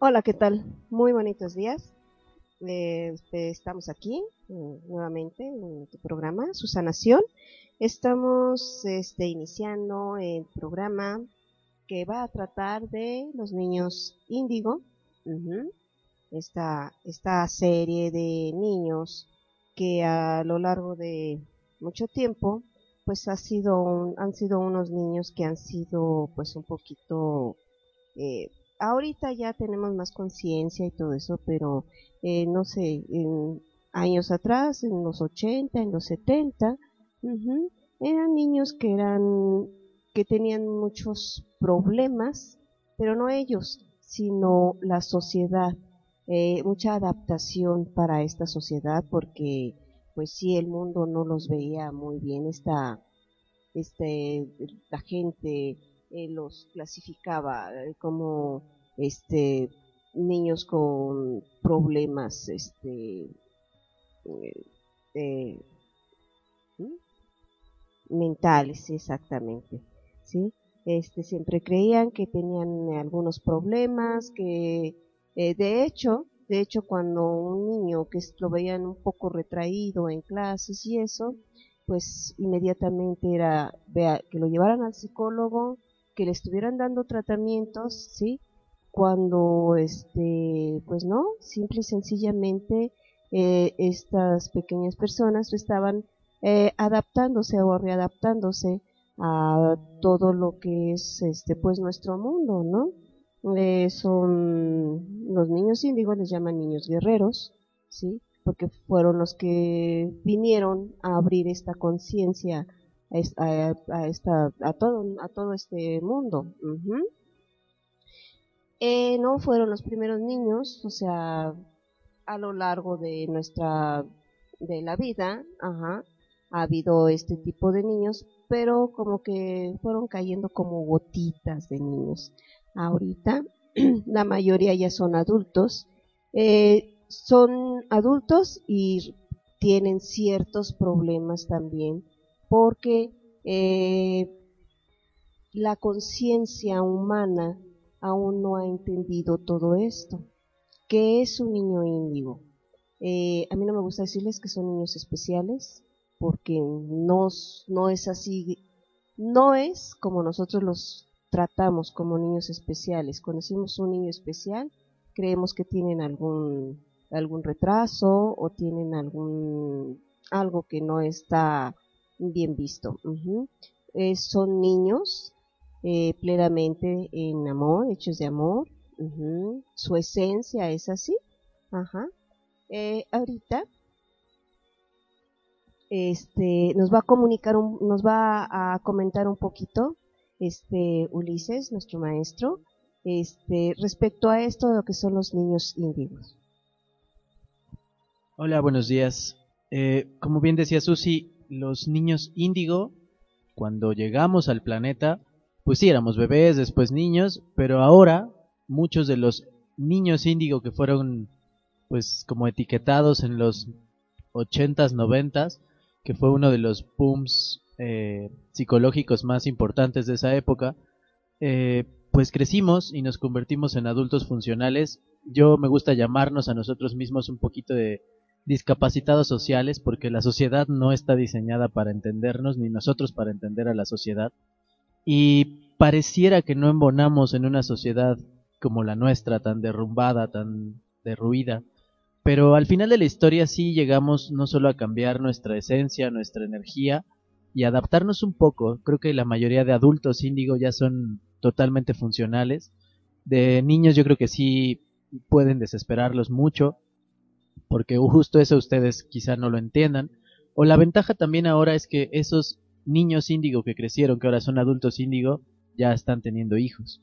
Hola, ¿qué tal? Muy bonitos días. Este, estamos aquí eh, nuevamente en tu programa, Susanación. Estamos este, iniciando el programa que va a tratar de los niños índigo. esta, esta serie de niños que a lo largo de mucho tiempo pues ha sido han sido unos niños que han sido pues un poquito eh, ahorita ya tenemos más conciencia y todo eso, pero eh, no sé, en años atrás, en los 80, en los 70, eran niños que eran que tenían muchos problemas, pero no ellos, sino la sociedad, eh, mucha adaptación para esta sociedad, porque pues sí, el mundo no los veía muy bien, esta, este, la gente eh, los clasificaba eh, como este niños con problemas este eh, mentales exactamente sí este siempre creían que tenían algunos problemas que de hecho de hecho cuando un niño que lo veían un poco retraído en clases y eso pues inmediatamente era que lo llevaran al psicólogo que le estuvieran dando tratamientos, ¿sí? Cuando, este, pues no, simple y sencillamente eh, estas pequeñas personas estaban eh, adaptándose o readaptándose a todo lo que es, este, pues nuestro mundo, ¿no? Eh, son los niños índigos les llaman niños guerreros, ¿sí? Porque fueron los que vinieron a abrir esta conciencia a, esta, a, todo, a todo este mundo. eh, no fueron los primeros niños, o sea, a lo largo de nuestra, de la vida, ajá, ha habido este tipo de niños, pero como que fueron cayendo como gotitas de niños. Ahorita la mayoría ya son adultos, eh, son adultos y tienen ciertos problemas también porque eh, la conciencia humana aún no ha entendido todo esto. ¿Qué es un niño índigo? Eh, a mí no me gusta decirles que son niños especiales, porque no, es así, no es como nosotros los tratamos como niños especiales. Cuando decimos un niño especial, creemos que tienen algún, algún retraso o tienen algún, algo que no está bien visto. Eh, son niños eh, plenamente en amor, hechos de amor. Su esencia es así. Ajá. Eh, ahorita este nos va a comunicar nos va a comentar un poquito este Ulises nuestro maestro este respecto a esto de lo que son los niños índigos hola buenos días como bien decía Susi los niños índigo, cuando llegamos al planeta, pues sí, éramos bebés, después niños, pero ahora muchos de los niños índigo que fueron pues como etiquetados en los 80s, 90s, que fue uno de los booms eh, psicológicos más importantes de esa época, eh, pues crecimos y nos convertimos en adultos funcionales. Yo me gusta llamarnos a nosotros mismos un poquito de discapacitados sociales porque la sociedad no está diseñada para entendernos ni nosotros para entender a la sociedad Y pareciera que no embonamos en una sociedad como la nuestra, tan derrumbada, tan derruida. Pero al final de la historia sí llegamos no solo a cambiar nuestra esencia, nuestra energía y adaptarnos un poco. Creo que la mayoría de adultos índigo ya son totalmente funcionales. De niños yo creo que sí pueden desesperarlos mucho, porque justo eso ustedes quizá no lo entiendan. O la ventaja también ahora es que esos niños índigo que crecieron, que ahora son adultos índigo, ya están teniendo hijos.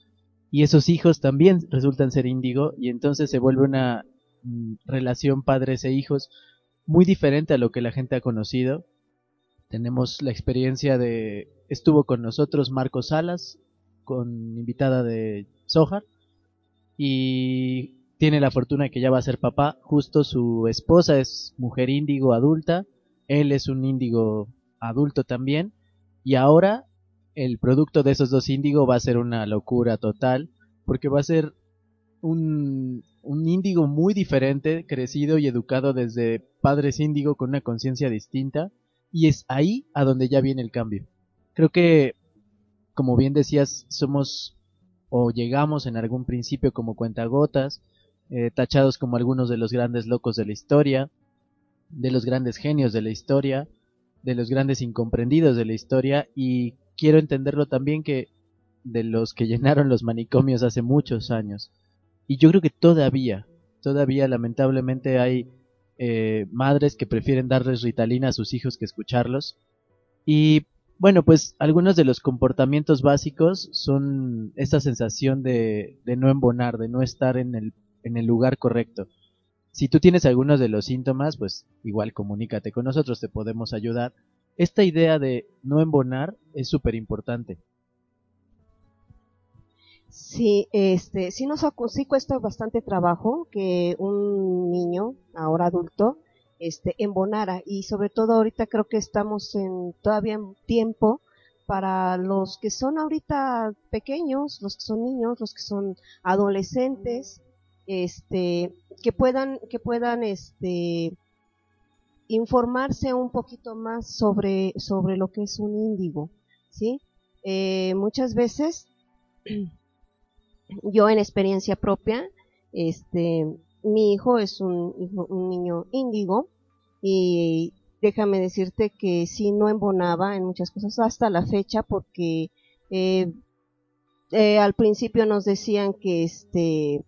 Y esos hijos también resultan ser índigo y entonces se vuelve una mm, relación padres e hijos muy diferente a lo que la gente ha conocido. Tenemos la experiencia de estuvo con nosotros Marcos Salas, con invitada de Sohar, y tiene la fortuna de que ya va a ser papá. Justo su esposa es mujer índigo adulta, él es un índigo adulto también, y ahora el producto de esos dos índigo va a ser una locura total, porque va a ser un, un índigo muy diferente, crecido y educado desde padres índigo con una conciencia distinta, y es ahí a donde ya viene el cambio. Creo que, como bien decías, somos o llegamos en algún principio como cuentagotas, eh, tachados como algunos de los grandes locos de la historia, de los grandes genios de la historia, de los grandes incomprendidos de la historia y quiero entenderlo también que de los que llenaron los manicomios hace muchos años. Y yo creo que todavía, todavía lamentablemente hay eh, madres que prefieren darles ritalina a sus hijos que escucharlos. Y bueno, pues algunos de los comportamientos básicos son esta sensación de, de no embonar, de no estar en el, en el lugar correcto. Si tú tienes algunos de los síntomas, pues igual comunícate con nosotros, te podemos ayudar. Esta idea de no embonar es súper importante. Sí, este, sí nos sí cuesta bastante trabajo que un niño, ahora adulto, este, embonara y sobre todo ahorita creo que estamos en todavía en tiempo para los que son ahorita pequeños, los que son niños, los que son adolescentes, este, que puedan, que puedan, este, informarse un poquito más sobre, sobre lo que es un índigo, ¿sí? Eh, muchas veces, yo en experiencia propia, este, mi hijo es un, un niño índigo y déjame decirte que sí no embonaba en muchas cosas hasta la fecha porque eh, eh, al principio nos decían que este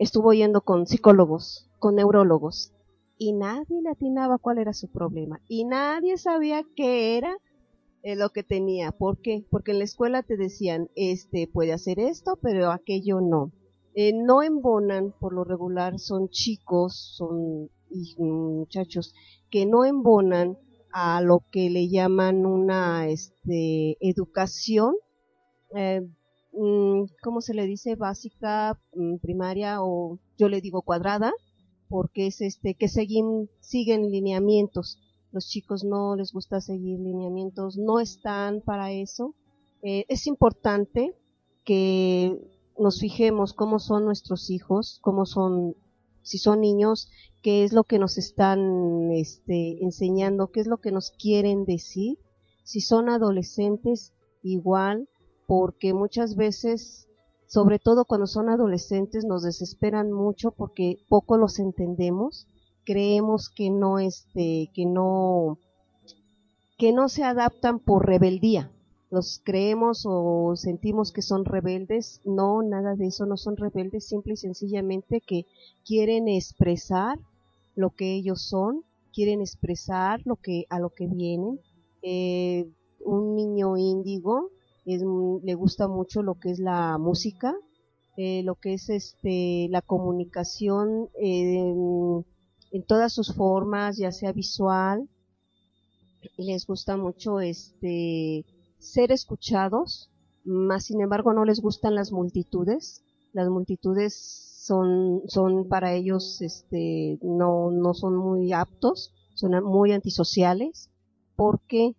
estuvo yendo con psicólogos, con neurólogos y nadie le atinaba cuál era su problema y nadie sabía qué era eh, lo que tenía. ¿Por qué? Porque en la escuela te decían, este puede hacer esto, pero aquello no. Eh, no embonan, por lo regular son chicos, son muchachos que no embonan a lo que le llaman una este, educación, eh, ¿cómo se le dice? Básica, mm, primaria o yo le digo cuadrada, porque es este que siguen, siguen lineamientos. Los chicos no les gusta seguir lineamientos, no están para eso. Eh, es importante que nos fijemos cómo son nuestros hijos, cómo son, si son niños, qué es lo que nos están este, enseñando, qué es lo que nos quieren decir. Si son adolescentes, igual, porque muchas veces sobre todo cuando son adolescentes, nos desesperan mucho porque poco los entendemos, creemos que no, este, que no, que no se adaptan por rebeldía. Los creemos o sentimos que son rebeldes. No, nada de eso, no son rebeldes, simple y sencillamente que quieren expresar lo que ellos son, quieren expresar lo que, a lo que vienen. Eh, un niño índigo le gusta mucho lo que es la música, eh, lo que es este la comunicación eh, en, todas sus formas, ya sea visual, les gusta mucho este ser escuchados, más sin embargo no les gustan las multitudes, las multitudes son, son para ellos este no, no son muy aptos, son muy antisociales, ¿por qué?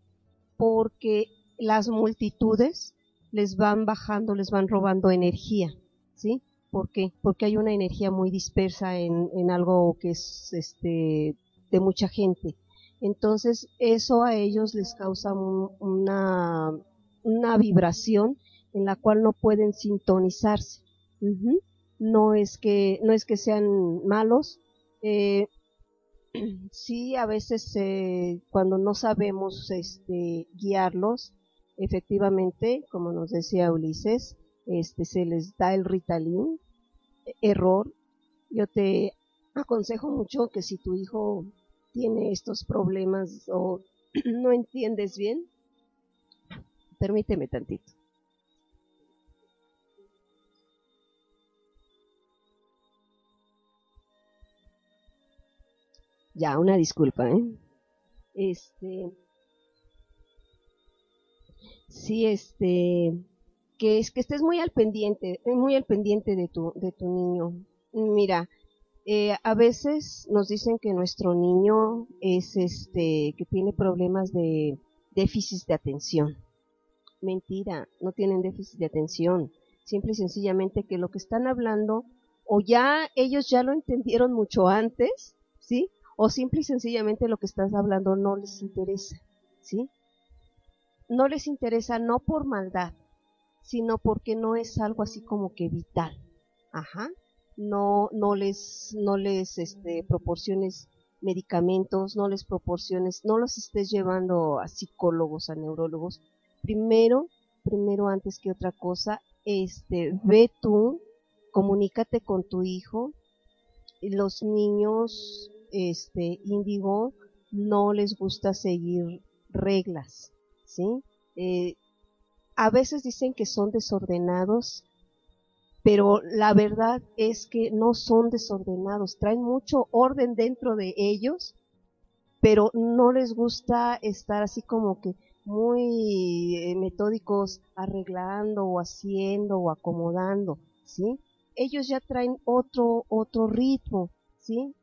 Porque las multitudes les van bajando, les van robando energía, ¿sí? ¿Por qué? Porque hay una energía muy dispersa en, en algo que es este de mucha gente. Entonces, eso a ellos les causa una una vibración en la cual no pueden sintonizarse. No es que no es que sean malos. Eh, sí, a veces eh, cuando no sabemos este, guiarlos, efectivamente, como nos decía Ulises, este, se les da el Ritalin, error. Yo te aconsejo mucho que si tu hijo tiene estos problemas o no entiendes bien, permíteme tantito. Ya, una disculpa, ¿eh? Este. Sí, este. Que es que estés muy al pendiente, muy al pendiente de tu, de tu niño. Mira, eh, a veces nos dicen que nuestro niño es este, que tiene problemas de déficit de atención. Mentira, no tienen déficit de atención. Simple y sencillamente que lo que están hablando, o ya ellos ya lo entendieron mucho antes, ¿sí? O simple y sencillamente lo que estás hablando no les interesa, ¿sí? No les interesa no por maldad, sino porque no es algo así como que vital. Ajá no, no les, no les este, proporciones medicamentos, no les proporciones, no los estés llevando a psicólogos, a neurólogos. Primero, primero antes que otra cosa, este, ve tú, comunícate con tu hijo. Los niños, este, índigo, no les gusta seguir reglas, ¿sí? Eh, a veces dicen que son desordenados, pero la verdad es que no son desordenados, traen mucho orden dentro de ellos, pero no les gusta estar así como que muy eh, metódicos arreglando o haciendo o acomodando, ¿sí? Ellos ya traen otro otro ritmo, ¿sí?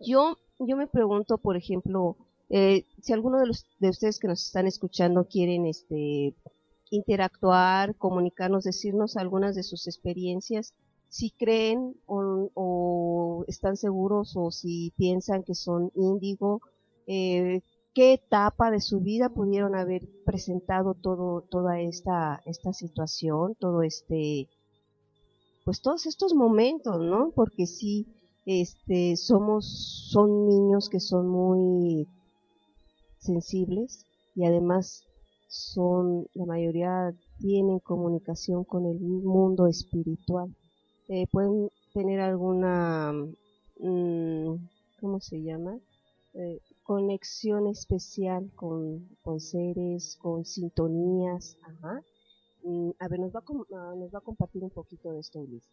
Yo yo me pregunto, por ejemplo, eh, si alguno de los de ustedes que nos están escuchando quieren este interactuar, comunicarnos, decirnos algunas de sus experiencias, si creen o, están seguros o si piensan que son índigo, eh, qué etapa de su vida pudieron haber presentado todo, toda esta, esta situación, todo este, pues todos estos momentos, ¿no? Porque sí, este, somos, son niños que son muy sensibles y además son, la mayoría tienen comunicación con el mundo espiritual. Eh, pueden tener alguna, mm, ¿cómo se llama? Eh, conexión especial con, con, seres, con sintonías. Ajá. Mm, a ver, nos va, a, ah, nos va a compartir un poquito de esto, Luis.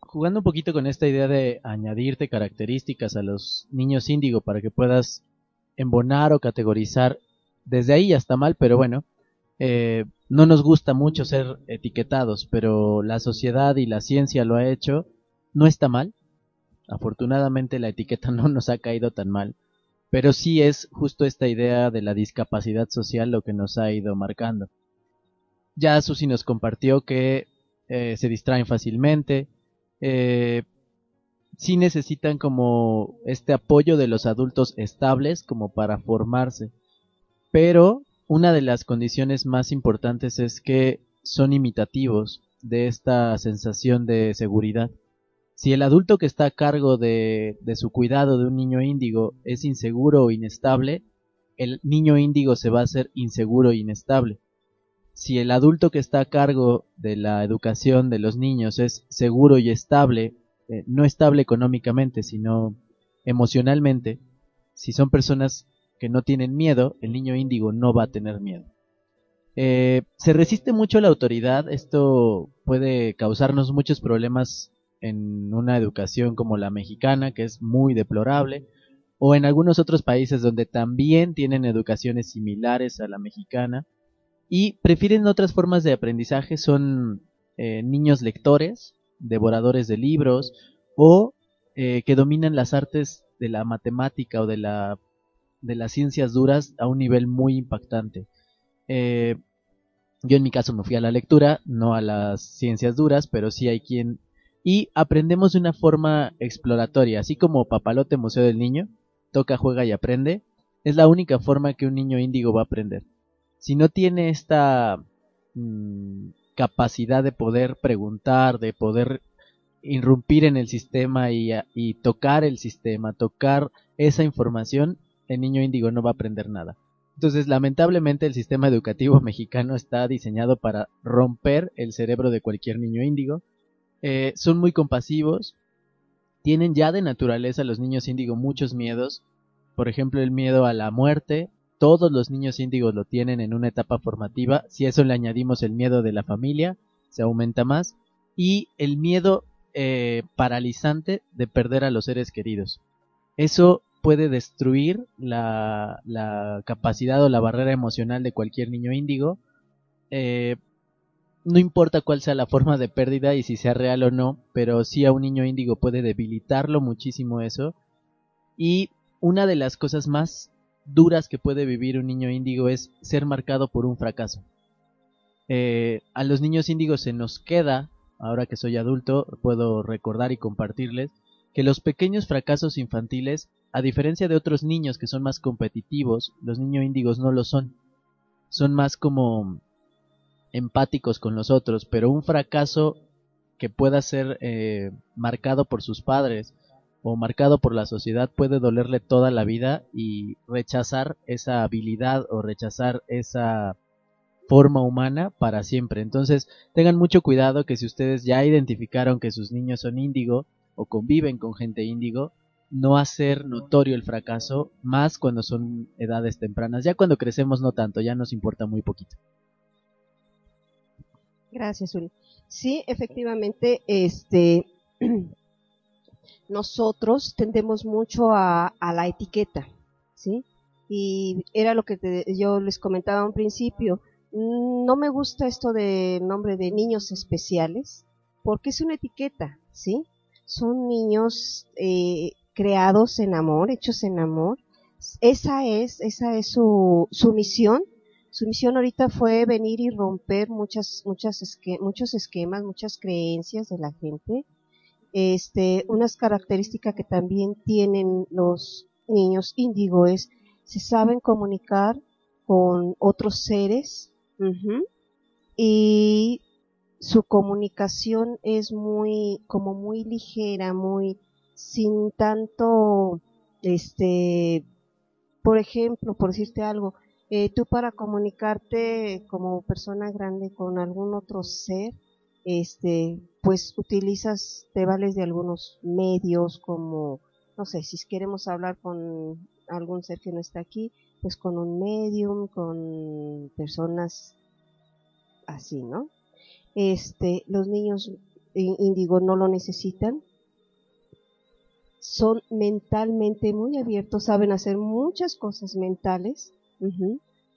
Jugando un poquito con esta idea de añadirte características a los niños índigo para que puedas embonar o categorizar desde ahí ya está mal, pero bueno, eh, no nos gusta mucho ser etiquetados, pero la sociedad y la ciencia lo ha hecho, no está mal. Afortunadamente la etiqueta no nos ha caído tan mal, pero sí es justo esta idea de la discapacidad social lo que nos ha ido marcando. Ya Susi nos compartió que eh, se distraen fácilmente, eh, sí necesitan como este apoyo de los adultos estables como para formarse pero una de las condiciones más importantes es que son imitativos de esta sensación de seguridad. Si el adulto que está a cargo de, de su cuidado de un niño índigo es inseguro o inestable, el niño índigo se va a hacer inseguro e inestable. Si el adulto que está a cargo de la educación de los niños es seguro y estable, eh, no estable económicamente, sino emocionalmente, si son personas que no tienen miedo, el niño índigo no va a tener miedo. Eh, se resiste mucho a la autoridad, esto puede causarnos muchos problemas en una educación como la mexicana, que es muy deplorable, o en algunos otros países donde también tienen educaciones similares a la mexicana, y prefieren otras formas de aprendizaje, son eh, niños lectores, devoradores de libros, o eh, que dominan las artes de la matemática o de la de las ciencias duras a un nivel muy impactante. Eh, yo en mi caso me fui a la lectura, no a las ciencias duras, pero sí hay quien... Y aprendemos de una forma exploratoria, así como Papalote Museo del Niño, toca, juega y aprende, es la única forma que un niño índigo va a aprender. si no tiene esta mm, capacidad de poder preguntar, de poder irrumpir en el sistema y, y, tocar el sistema, tocar esa información, el niño índigo no va a aprender nada. Entonces, lamentablemente, el sistema educativo mexicano está diseñado para romper el cerebro de cualquier niño índigo. Eh, son muy compasivos, tienen ya de naturaleza los niños índigo muchos miedos, por ejemplo, el miedo a la muerte, todos los niños índigos lo tienen en una etapa formativa. Si a eso le añadimos el miedo de la familia, se aumenta más. Y el miedo eh, paralizante de perder a los seres queridos. Eso puede destruir la, capacidad o la barrera emocional de cualquier niño índigo. Eh, no importa cuál sea la forma de pérdida y si sea real o no, pero sí a un niño índigo puede debilitarlo muchísimo eso. Y una de las cosas más duras que puede vivir un niño índigo es ser marcado por un fracaso. Eh, a los niños índigos se nos queda, ahora que soy adulto, puedo recordar y compartirles que los pequeños fracasos infantiles, a diferencia de otros niños que son más competitivos, los niños índigos no lo son. Son más como empáticos con los otros, pero un fracaso que pueda ser eh, marcado por sus padres o marcado por la sociedad puede dolerle toda la vida y rechazar esa habilidad o rechazar esa forma humana para siempre. Entonces, tengan mucho cuidado que si ustedes ya identificaron que sus niños son índigo o conviven con gente índigo, no hacer notorio el fracaso, más cuando son edades tempranas. Ya cuando crecemos no tanto, ya nos importa muy poquito. Gracias, Uri. Sí, efectivamente, este nosotros tendemos mucho a, la etiqueta, ¿sí? Y era lo que yo les comentaba a un principio. No me gusta esto de nombre de niños especiales, porque es una etiqueta, ¿sí? Son niños eh, creados en amor, hechos en amor. Esa es, esa es su, su misión. Su misión ahorita fue venir y romper muchas, muchas muchos esquemas, muchas creencias de la gente este, unas características que también tienen los niños índigo es, se saben comunicar con otros seres y su comunicación es muy, como muy ligera, muy, sin tanto, este, por ejemplo, por decirte algo, eh, tú para comunicarte como persona grande con algún otro ser, este, pues utilizas, te vales de algunos medios como, no sé, si queremos hablar con algún ser que no está aquí, pues con un medium, con personas así, ¿no? Este, los niños índigo no lo necesitan, son mentalmente muy abiertos, saben hacer muchas cosas mentales,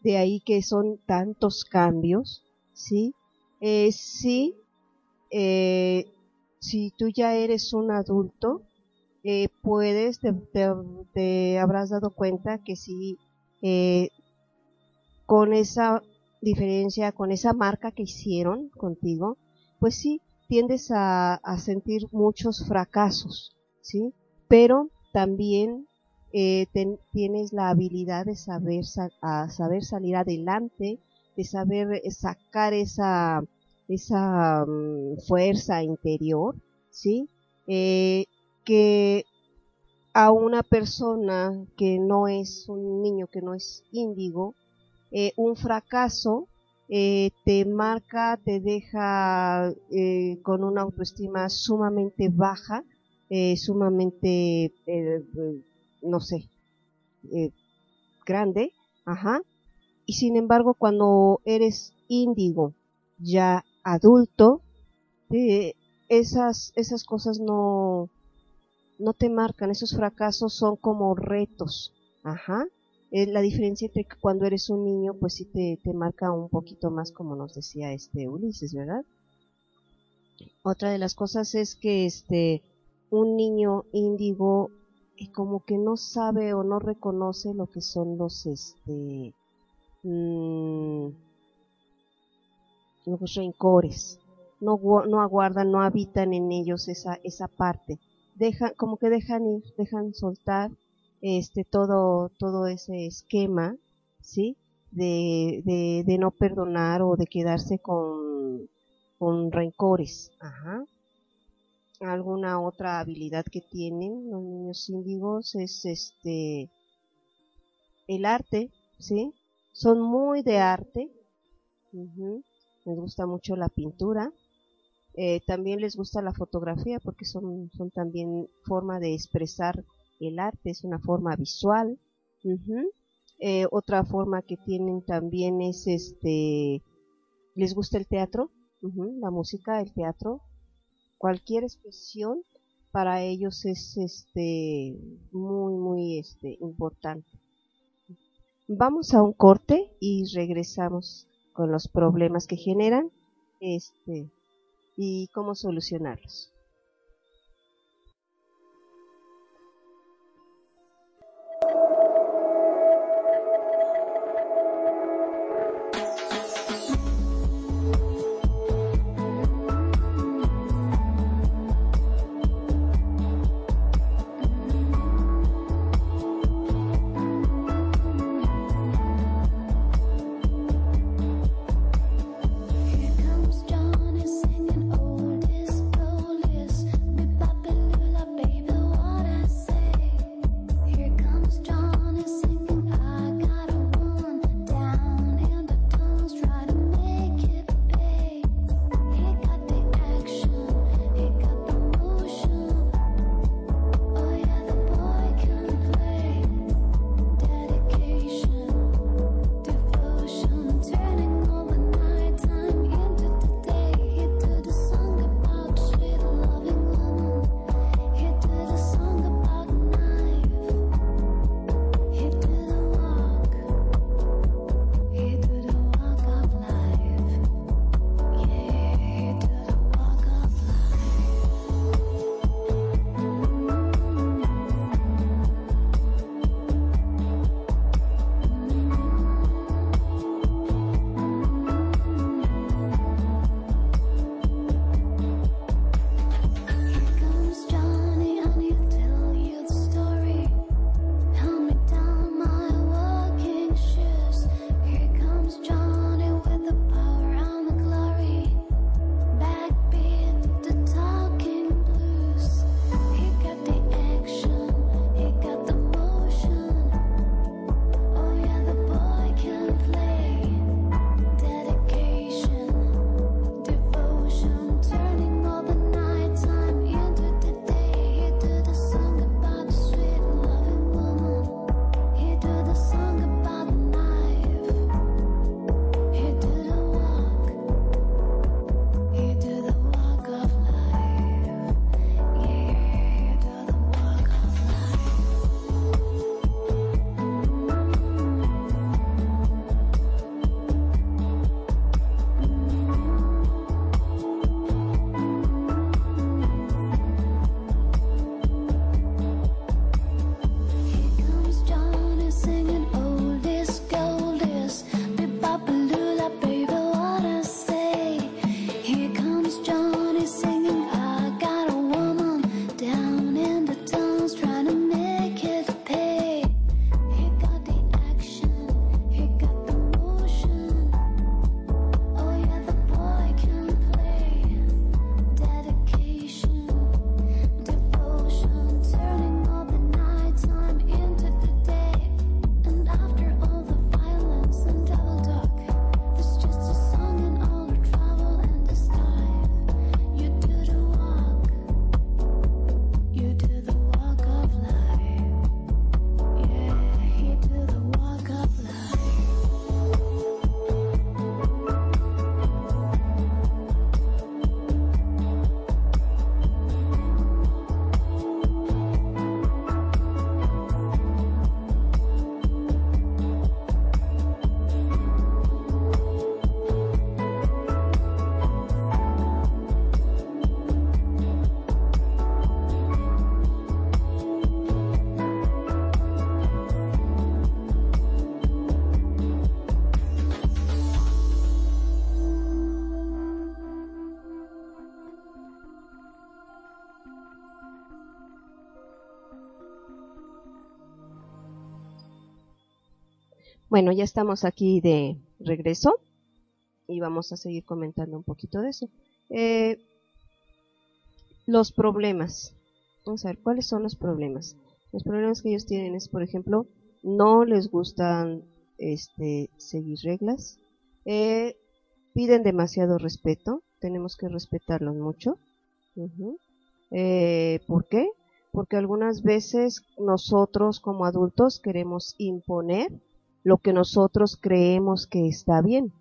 de ahí que son tantos cambios, ¿sí? Eh, sí, eh, si tú ya eres un adulto, eh, puedes, te, habrás dado cuenta que si eh, con esa diferencia, con esa marca que hicieron contigo, pues sí, tiendes a, sentir muchos fracasos, ¿sí? Pero también tienes la habilidad de saber, saber salir adelante, de saber sacar esa esa mm, fuerza interior, ¿sí? Eh, que a una persona que no es un niño, que no es índigo, eh, un fracaso eh, te marca, te deja con una autoestima sumamente baja, sumamente, no sé, grande, ajá. Y sin embargo, cuando eres índigo, ya adulto, esas, esas cosas no, no te marcan, esos fracasos son como retos. Ajá. Eh, la diferencia entre cuando eres un niño, pues sí te, te marca un poquito más, como nos decía este Ulises, ¿verdad? Otra de las cosas es que este, un niño índigo eh, como que no sabe o no reconoce lo que son los, este, mmm, los rencores, no, no aguardan, no habitan en ellos esa, esa parte, dejan, como que dejan ir, dejan soltar este todo, todo ese esquema, ¿sí? de, de, de no perdonar o de quedarse con, con rencores. Ajá. Alguna otra habilidad que tienen los niños índigos es este el arte, ¿sí? Son muy de arte. Ujú. Les gusta mucho la pintura. Eh, también les gusta la fotografía porque son, son también forma de expresar el arte, es una forma visual. Eh, otra forma que tienen también es este, les gusta el teatro, la música, el teatro, cualquier expresión para ellos es este muy muy este importante. Vamos a un corte y regresamos con los problemas que generan este y cómo solucionarlos. Bueno, ya estamos aquí de regreso y vamos a seguir comentando un poquito de eso. Eh, los problemas. Vamos a ver, ¿cuáles son los problemas? Los problemas que ellos tienen es, por ejemplo, no les gustan este, seguir reglas, eh, piden demasiado respeto, tenemos que respetarlos mucho. eh, ¿Por qué? Porque algunas veces nosotros como adultos queremos imponer lo que nosotros creemos que está bien.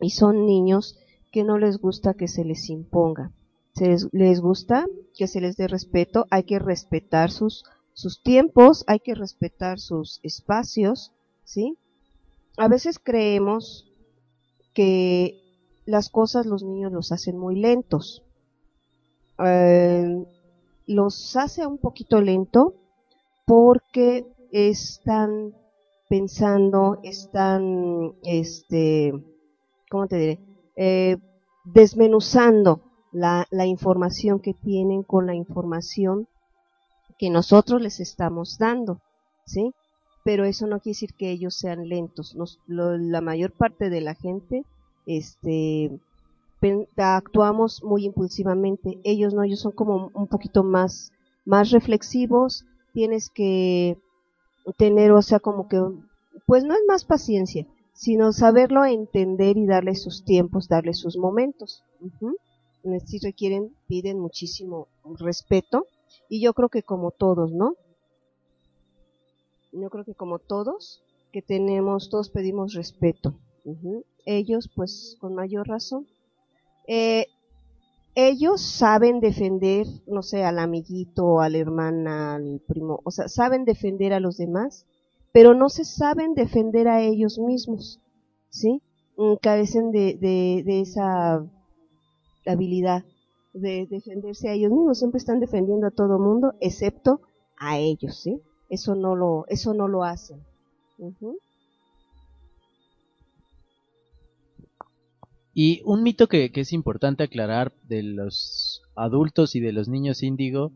Y son niños que no les gusta que se les imponga. Se les, gusta que se les dé respeto, hay que respetar sus, sus tiempos, hay que respetar sus espacios, ¿sí? A veces creemos que las cosas los niños los hacen muy lentos. Eh, los hace un poquito lento porque están pensando, están, este, ¿cómo te diré? Eh, desmenuzando la, información que tienen con la información que nosotros les estamos dando, ¿sí? Pero eso no quiere decir que ellos sean lentos. la mayor parte de la gente, este, actuamos muy impulsivamente. Ellos no, ellos son como un poquito más, más reflexivos. Tienes que tener, o sea, como que, pues no es más paciencia, sino saberlo entender y darle sus tiempos, darle sus momentos. Uh Sí requieren, piden muchísimo respeto y yo creo que como todos, ¿no? Yo creo que como todos, que tenemos, todos pedimos respeto. Ellos, pues, con mayor razón. Eh, ellos saben defender, no sé, al amiguito, a la hermana, al primo, o sea, saben defender a los demás, pero no se saben defender a ellos mismos, ¿sí? Mm, carecen de, de, esa habilidad de defenderse a ellos mismos, siempre están defendiendo a todo mundo, excepto a ellos, ¿sí? Eso no lo, eso no lo hacen. Y un mito que, es importante aclarar de los adultos y de los niños índigo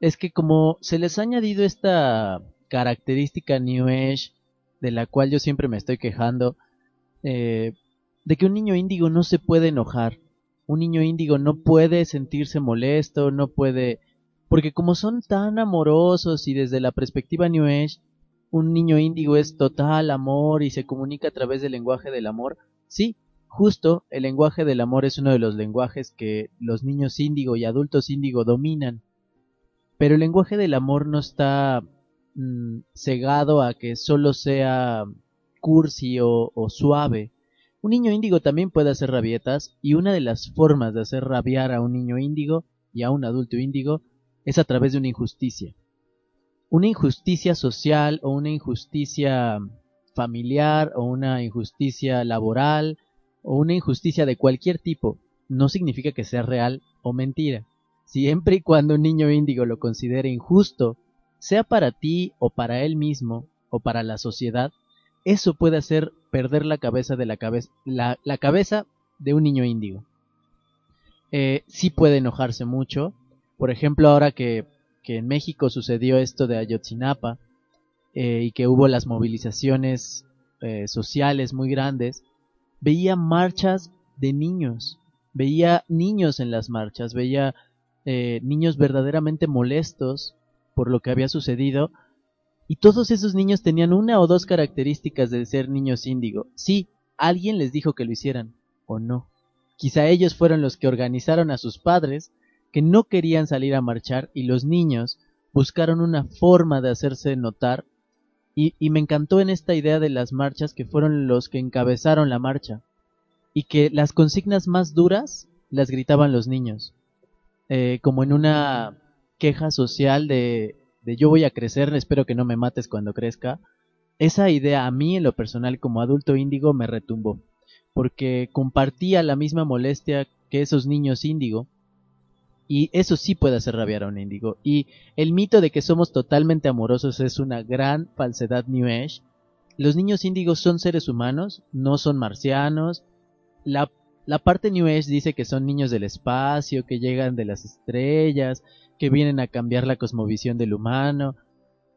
es que como se les ha añadido esta característica New Age, de la cual yo siempre me estoy quejando, eh, de que un niño índigo no se puede enojar. Un niño índigo no puede sentirse molesto, no puede... Porque como son tan amorosos y desde la perspectiva New Age, un niño índigo es total amor y se comunica a través del lenguaje del amor, sí, Justo, el lenguaje del amor es uno de los lenguajes que los niños índigo y adultos índigo dominan. Pero el lenguaje del amor no está mm, cegado a que solo sea cursi o, o suave. Un niño índigo también puede hacer rabietas y una de las formas de hacer rabiar a un niño índigo y a un adulto índigo es a través de una injusticia. Una injusticia social o una injusticia familiar o una injusticia laboral o una injusticia de cualquier tipo no significa que sea real o mentira. Siempre y cuando un niño índigo lo considere injusto, sea para ti o para él mismo o para la sociedad, eso puede hacer perder la cabeza de la cabeza, la, cabeza de un niño índigo. Eh, sí puede enojarse mucho. Por ejemplo, ahora que, en México sucedió esto de Ayotzinapa eh, y que hubo las movilizaciones eh, sociales muy grandes, veía marchas de niños, veía niños en las marchas, veía eh, niños verdaderamente molestos por lo que había sucedido, y todos esos niños tenían una o dos características de ser niños índigo. Sí, alguien les dijo que lo hicieran, o no. Quizá ellos fueron los que organizaron a sus padres que no querían salir a marchar y los niños buscaron una forma de hacerse notar y, me encantó en esta idea de las marchas que fueron los que encabezaron la marcha y que las consignas más duras las gritaban los niños, eh, como en una queja social de, de yo voy a crecer, espero que no me mates cuando crezca. Esa idea a mí en lo personal como adulto índigo me retumbó, porque compartía la misma molestia que esos niños índigo y eso sí puede hacer rabiar a un índigo. Y el mito de que somos totalmente amorosos es una gran falsedad New Age. Los niños índigos son seres humanos, no son marcianos. La, la parte New Age dice que son niños del espacio, que llegan de las estrellas, que vienen a cambiar la cosmovisión del humano.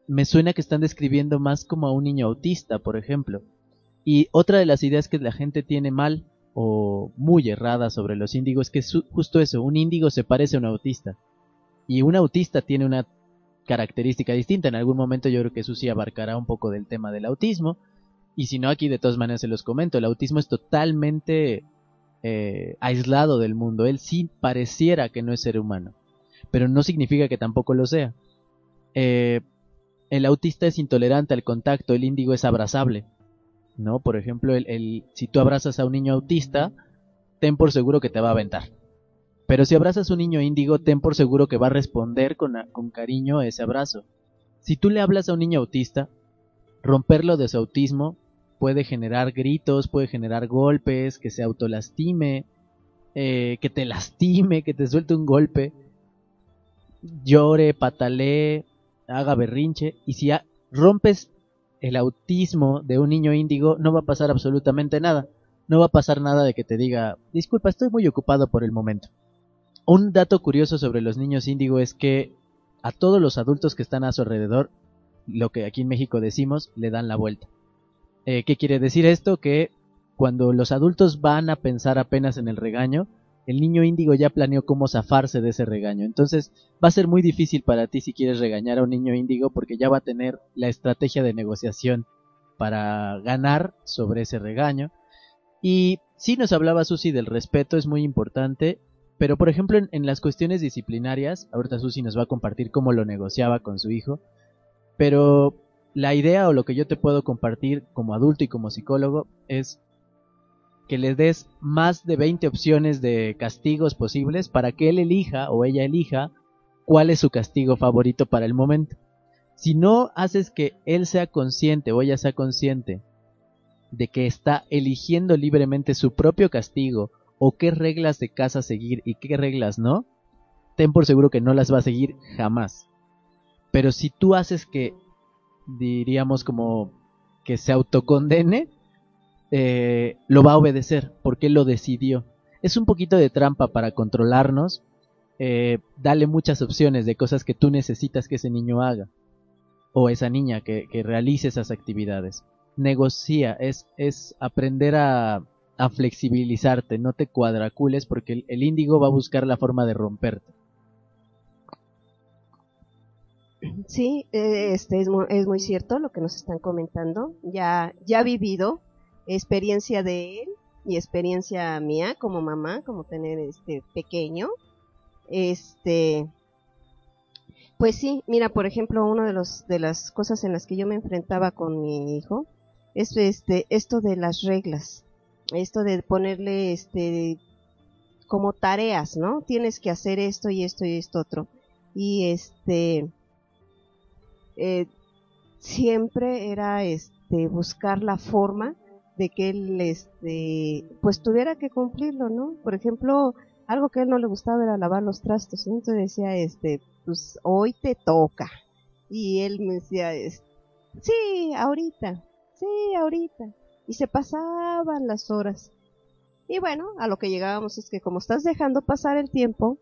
me suena que están describiendo más como a un niño autista, por ejemplo. Y otra de las ideas que la gente tiene mal o muy errada sobre los índigos que es justo eso, un índigo se parece a un autista. Y un autista tiene una característica distinta. En algún momento yo creo que Susi abarcará un poco del tema del autismo. Y si no, aquí de todas maneras se los comento. El autismo es totalmente eh, aislado del mundo. Él sí pareciera que no es ser humano. Pero no significa que tampoco lo sea. Eh, el autista es intolerante al contacto, el índigo es abrazable. ¿No? Por ejemplo, el, si tú abrazas a un niño autista, ten por seguro que te va a aventar. Pero si abrazas a un niño índigo, ten por seguro que va a responder con, con cariño a ese abrazo. Si tú le hablas a un niño autista, romperlo de su autismo puede generar gritos, puede generar golpes, que se autolastime, eh, que te lastime, que te suelte un golpe, llore, patalee, haga berrinche. Y si rompes el autismo de un niño índigo, no va a pasar absolutamente nada. No va a pasar nada de que te diga, disculpa, estoy muy ocupado por el momento. Un dato curioso sobre los niños índigo es que a todos los adultos que están a su alrededor, lo que aquí en México decimos, le dan la vuelta. Eh, ¿Qué quiere decir esto? Que cuando los adultos van a pensar apenas en el regaño, el niño índigo ya planeó cómo zafarse de ese regaño. Entonces va a ser muy difícil para ti si quieres regañar a un niño índigo porque ya va a tener la estrategia de negociación para ganar sobre ese regaño. Y si nos hablaba Susi del respeto, es muy importante. Pero, por ejemplo, en, las cuestiones disciplinarias, ahorita Susi nos va a compartir cómo lo negociaba con su hijo, pero la idea o lo que yo te puedo compartir como adulto y como psicólogo es que le des más de 20 opciones de castigos posibles para que él elija o ella elija cuál es su castigo favorito para el momento. Si no haces que él sea consciente o ella sea consciente de que está eligiendo libremente su propio castigo o qué reglas de casa seguir y qué reglas no, ten por seguro que no las va a seguir jamás. Pero si tú haces que, diríamos como que se autocondene, eh, lo va a obedecer porque lo decidió. Es un poquito de trampa para controlarnos. Eh, dale muchas opciones de cosas que tú necesitas que ese niño haga o esa niña que, realice esas actividades. Negocia, es, es aprender a, a flexibilizarte, no te cuadracules porque el, índigo va a buscar la forma de romperte. Sí, eh, este es muy, es muy cierto lo que nos están comentando. Ya, ya vivido experiencia de él y experiencia mía como mamá, como tener este pequeño. Este, pues sí, mira, por ejemplo, una de los de las cosas en las que yo me enfrentaba con mi hijo es este esto de las reglas esto de ponerle este como tareas, ¿no? Tienes que hacer esto y esto y esto otro. Y este eh, siempre era este buscar la forma de que él este pues tuviera que cumplirlo, ¿no? Por ejemplo, algo que él no le gustaba era lavar los trastos, entonces decía este, pues hoy te toca. Y él me decía, sí, ahorita, sí, ahorita y se pasaban las horas. Y bueno, a lo que llegábamos es que como estás dejando pasar el tiempo,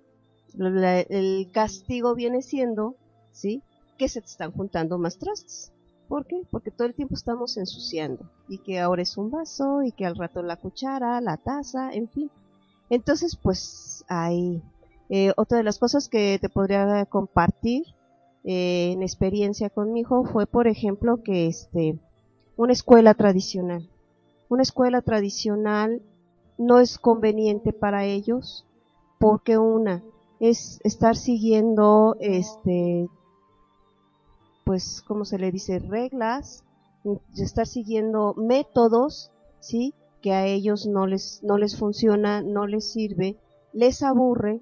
el castigo viene siendo, ¿sí? Que se te están juntando más trastes. ¿Por qué? Porque todo el tiempo estamos ensuciando. Y que ahora es un vaso, y que al rato la cuchara, la taza, en fin. Entonces, pues ahí. Eh, otra de las cosas que te podría compartir eh, en experiencia con mi hijo fue, por ejemplo, que este, una escuela tradicional una escuela tradicional no es conveniente para ellos porque una es estar siguiendo este pues como se le dice reglas estar siguiendo métodos sí que a ellos no les no les funciona no les sirve les aburre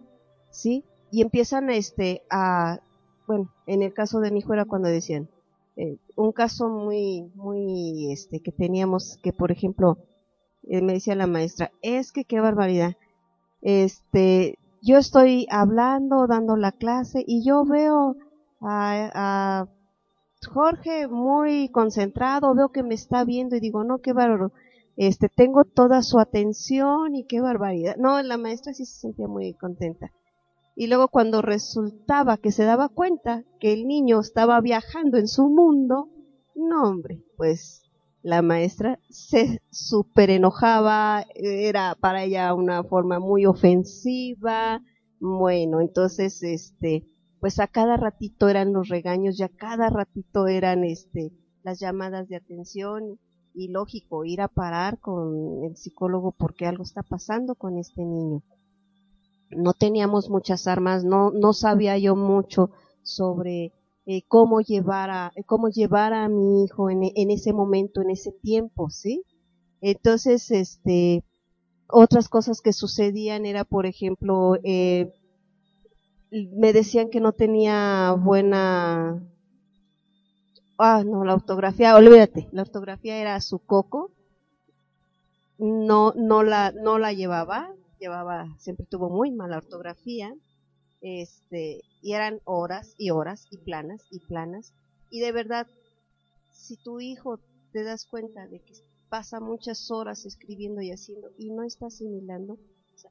sí y empiezan este a bueno en el caso de mi hijo era cuando decían eh, un caso muy, muy, este, que teníamos, que por ejemplo, eh, me decía la maestra, es que qué barbaridad, este, yo estoy hablando, dando la clase y yo veo a, a Jorge muy concentrado, veo que me está viendo y digo, no, qué bárbaro, este, tengo toda su atención y qué barbaridad. No, la maestra sí se sentía muy contenta. Y luego cuando resultaba que se daba cuenta que el niño estaba viajando en su mundo, no hombre, pues la maestra se super enojaba, era para ella una forma muy ofensiva, bueno, entonces este, pues a cada ratito eran los regaños, ya cada ratito eran este, las llamadas de atención y lógico ir a parar con el psicólogo porque algo está pasando con este niño no teníamos muchas armas, no, sabía yo mucho sobre eh, cómo llevar a, cómo llevar a mi hijo en, en, ese momento, en ese tiempo, ¿sí? Entonces, este, otras cosas que sucedían era, por ejemplo, eh, me decían que no tenía buena, ah, no, la ortografía, olvídate, la ortografía era su coco, no, no la, no la llevaba, llevaba, siempre tuvo muy mala ortografía, este, y eran horas y horas y planas y planas. Y de verdad, si tu hijo te das cuenta de que pasa muchas horas escribiendo y haciendo y no está asimilando,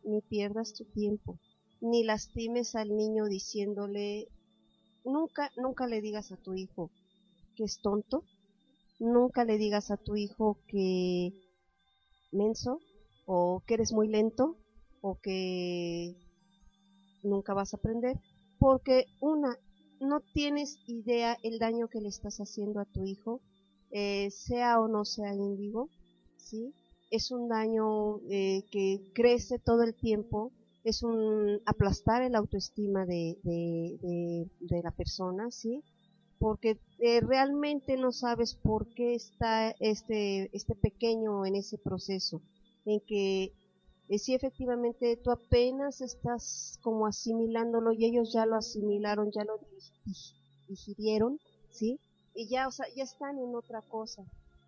ni pierdas tu tiempo, ni lastimes al niño diciéndole, nunca, nunca le digas a tu hijo que es tonto, nunca le digas a tu hijo que menso o que eres muy lento o que nunca vas a aprender, porque una, no tienes idea el daño que le estás haciendo a tu hijo, eh, sea o no sea índigo, ¿sí? Es un daño eh, que crece todo el tiempo, es un aplastar el autoestima de, de, la persona, ¿sí? Porque eh, realmente no sabes por qué está este, este pequeño en ese proceso, en que eh, si efectivamente tú apenas estás como asimilándolo y ellos ya lo asimilaron, ya lo digirieron, ¿sí? Y ya, o sea, ya están en otra cosa.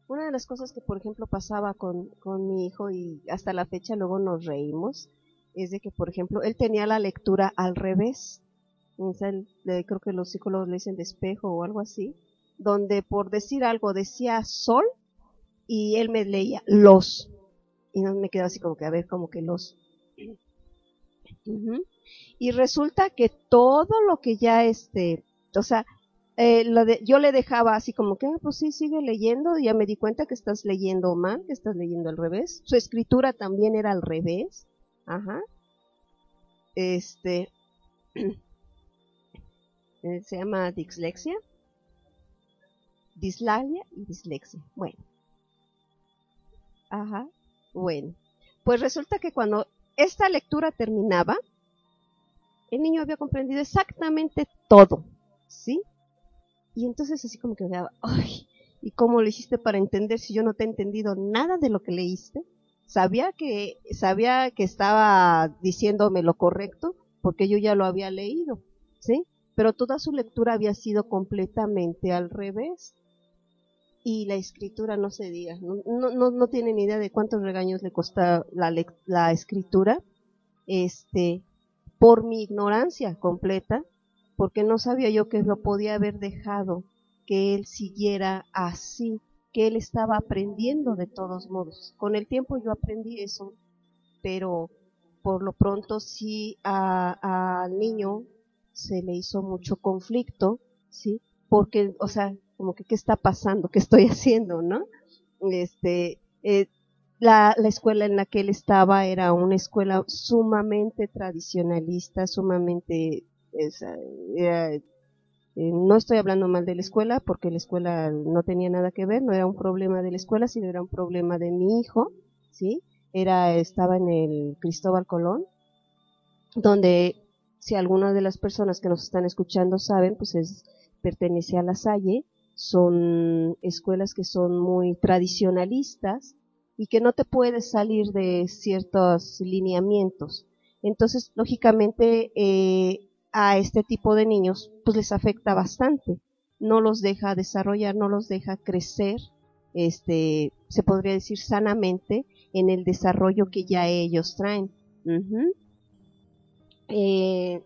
Una de las cosas que, por ejemplo, pasaba con, con mi hijo y hasta la fecha luego nos reímos, es de que, por ejemplo, él tenía la lectura al revés. creo que los psicólogos le dicen de espejo o algo así, donde por decir algo decía sol y él me leía los y no me quedo así como que a ver como que los y resulta que todo lo que ya este o sea eh, lo de, yo le dejaba así como que ah, pues sí sigue leyendo y ya me di cuenta que estás leyendo mal que estás leyendo al revés su escritura también era al revés ajá. Este eh, se llama dislexia. Dislalia y dislexia. Bueno. Ajá. Bueno, pues resulta que cuando esta lectura terminaba, el niño había comprendido exactamente todo, ¿sí? Y entonces así como que me ay, ¿y cómo lo hiciste para entender si yo no te he entendido nada de lo que leíste? Sabía que, sabía que estaba diciéndome lo correcto, porque yo ya lo había leído, ¿sí? Pero toda su lectura había sido completamente al revés y la escritura no se diga. No, no, no tienen idea de cuántos regaños le costó la, la escritura, este, por mi ignorancia completa, porque no sabía yo que lo podía haber dejado que él siguiera así, que él estaba aprendiendo de todos modos. Con el tiempo yo aprendí eso, pero por lo pronto sí al niño se le hizo mucho conflicto, sí, porque, o sea, como que qué está pasando, qué estoy haciendo, ¿no? Este, eh, la, la, escuela en la que él estaba era una escuela sumamente tradicionalista, sumamente, eh, no estoy hablando mal de la escuela porque la escuela no tenía nada que ver, no era un problema de la escuela, sino era un problema de mi hijo, ¿sí? Era, estaba en el Cristóbal Colón, donde si alguna de las personas que nos están escuchando saben, pues es, pertenece a la Salle, son escuelas que son muy tradicionalistas y que no te puedes salir de ciertos lineamientos. Entonces, lógicamente, eh, a este tipo de niños, pues les afecta bastante. No los deja desarrollar, no los deja crecer, este, se podría decir sanamente, en el desarrollo que ya ellos traen. eh,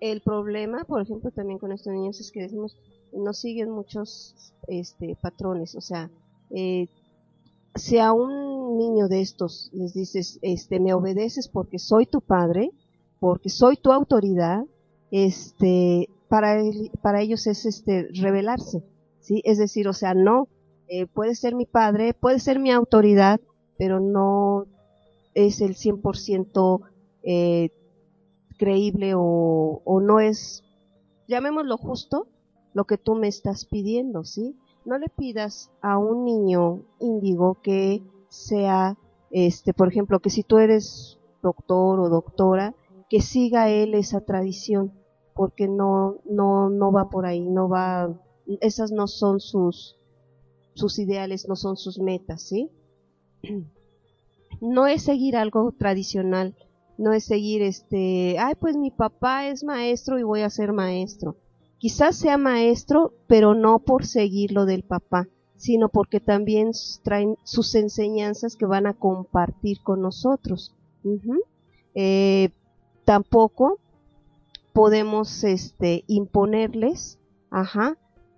el problema, por ejemplo, también con estos niños es que decimos, no siguen muchos este, patrones. O sea, eh, si a un niño de estos les dices, este, me obedeces porque soy tu padre, porque soy tu autoridad, este, para, para ellos es este, rebelarse, ¿sí? Es decir, o sea, no, eh, puede ser mi padre, puede ser mi autoridad, pero no es el 100% eh, creíble o, o no es, llamémoslo justo, lo que tú me estás pidiendo, ¿sí? No le pidas a un niño índigo que sea, este, por ejemplo, que si tú eres doctor o doctora, que siga él esa tradición, porque no, no, no va por ahí, no va, esas no son sus, sus ideales, no son sus metas, ¿sí? No es seguir algo tradicional, no es seguir este, ay, pues mi papá es maestro y voy a ser maestro. Quizás sea maestro, pero no por seguir lo del papá, sino porque también traen sus enseñanzas que van a compartir con nosotros. eh, tampoco podemos este, imponerles, ajá,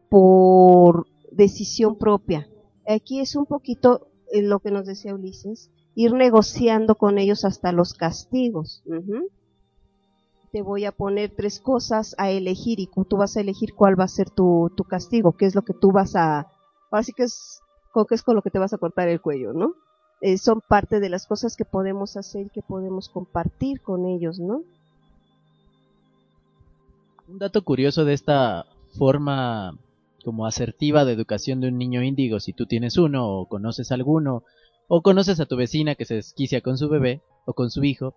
por decisión propia. Aquí es un poquito eh, lo que nos decía Ulises, ir negociando con ellos hasta los castigos. Te voy a poner tres cosas a elegir y tú vas a elegir cuál va a ser tu, tu castigo, qué es lo que tú vas a, que es con qué es con lo que te vas a cortar el cuello, ¿no? Eh, son parte de las cosas que podemos hacer y que podemos compartir con ellos, ¿no? Un dato curioso de esta forma como asertiva de educación de un niño índigo, si tú tienes uno o conoces alguno, o conoces a tu vecina que se desquicia con su bebé o con su hijo,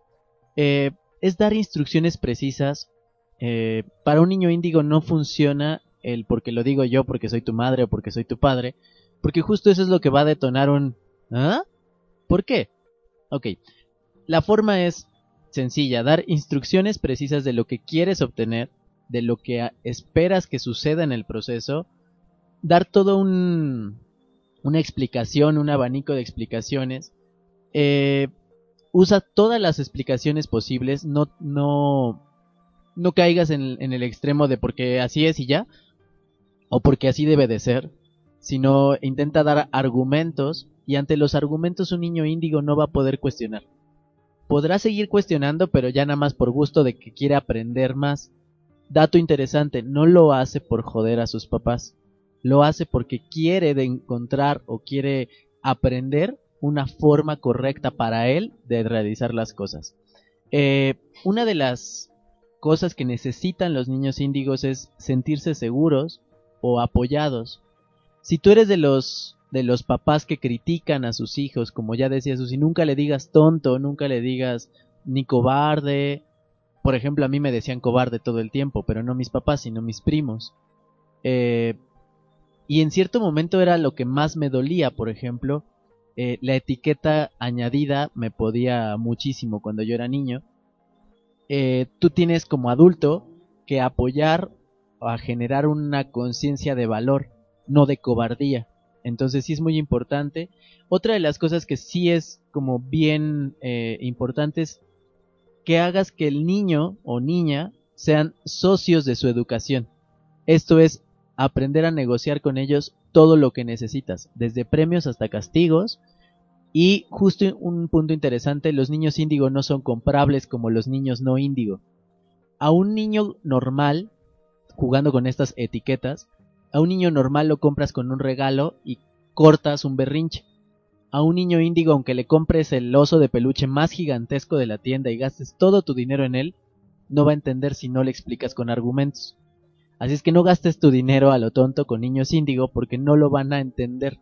eh, es dar instrucciones precisas. Eh, para un niño índigo no funciona el porque lo digo yo, porque soy tu madre o porque soy tu padre, porque justo eso es lo que va a detonar un ¿Ah? ¿Por qué? Ok, la forma es sencilla, dar instrucciones precisas de lo que quieres obtener, de lo que esperas que suceda en el proceso, dar todo un, una explicación, un abanico de explicaciones. Eh, usa todas las explicaciones posibles, no, no, no caigas en, en, el extremo de porque así es y ya, o porque así debe de ser, sino intenta dar argumentos y ante los argumentos un niño índigo no va a poder cuestionar. Podrá seguir cuestionando, pero ya nada más por gusto de que quiere aprender más. Dato interesante, no lo hace por joder a sus papás lo hace porque quiere encontrar o quiere aprender una forma correcta para él de realizar las cosas. Eh, una de las cosas que necesitan los niños índigos es sentirse seguros o apoyados. Si tú eres de los de los papás que critican a sus hijos, como ya decía Susi, nunca le digas tonto, nunca le digas ni cobarde. Por ejemplo, a mí me decían cobarde todo el tiempo, pero no mis papás, sino mis primos. Eh, y en cierto momento era lo que más me dolía, por ejemplo, eh, la etiqueta añadida me podía muchísimo cuando yo era niño. Eh, tú tienes como adulto que apoyar a generar una conciencia de valor, no de cobardía. Entonces sí es muy importante. Otra de las cosas que sí es como bien eh, importante es que hagas que el niño o niña sean socios de su educación. Esto es aprender a negociar con ellos todo lo que necesitas, desde premios hasta castigos. Y justo un punto interesante, los niños índigo no son comprables como los niños no índigo. A un niño normal, jugando con estas etiquetas, a un niño normal lo compras con un regalo y cortas un berrinche. A un niño índigo, aunque le compres el oso de peluche más gigantesco de la tienda y gastes todo tu dinero en él, no va a entender si no le explicas con argumentos. Así es que no gastes tu dinero a lo tonto con niños índigo porque no lo van a entender.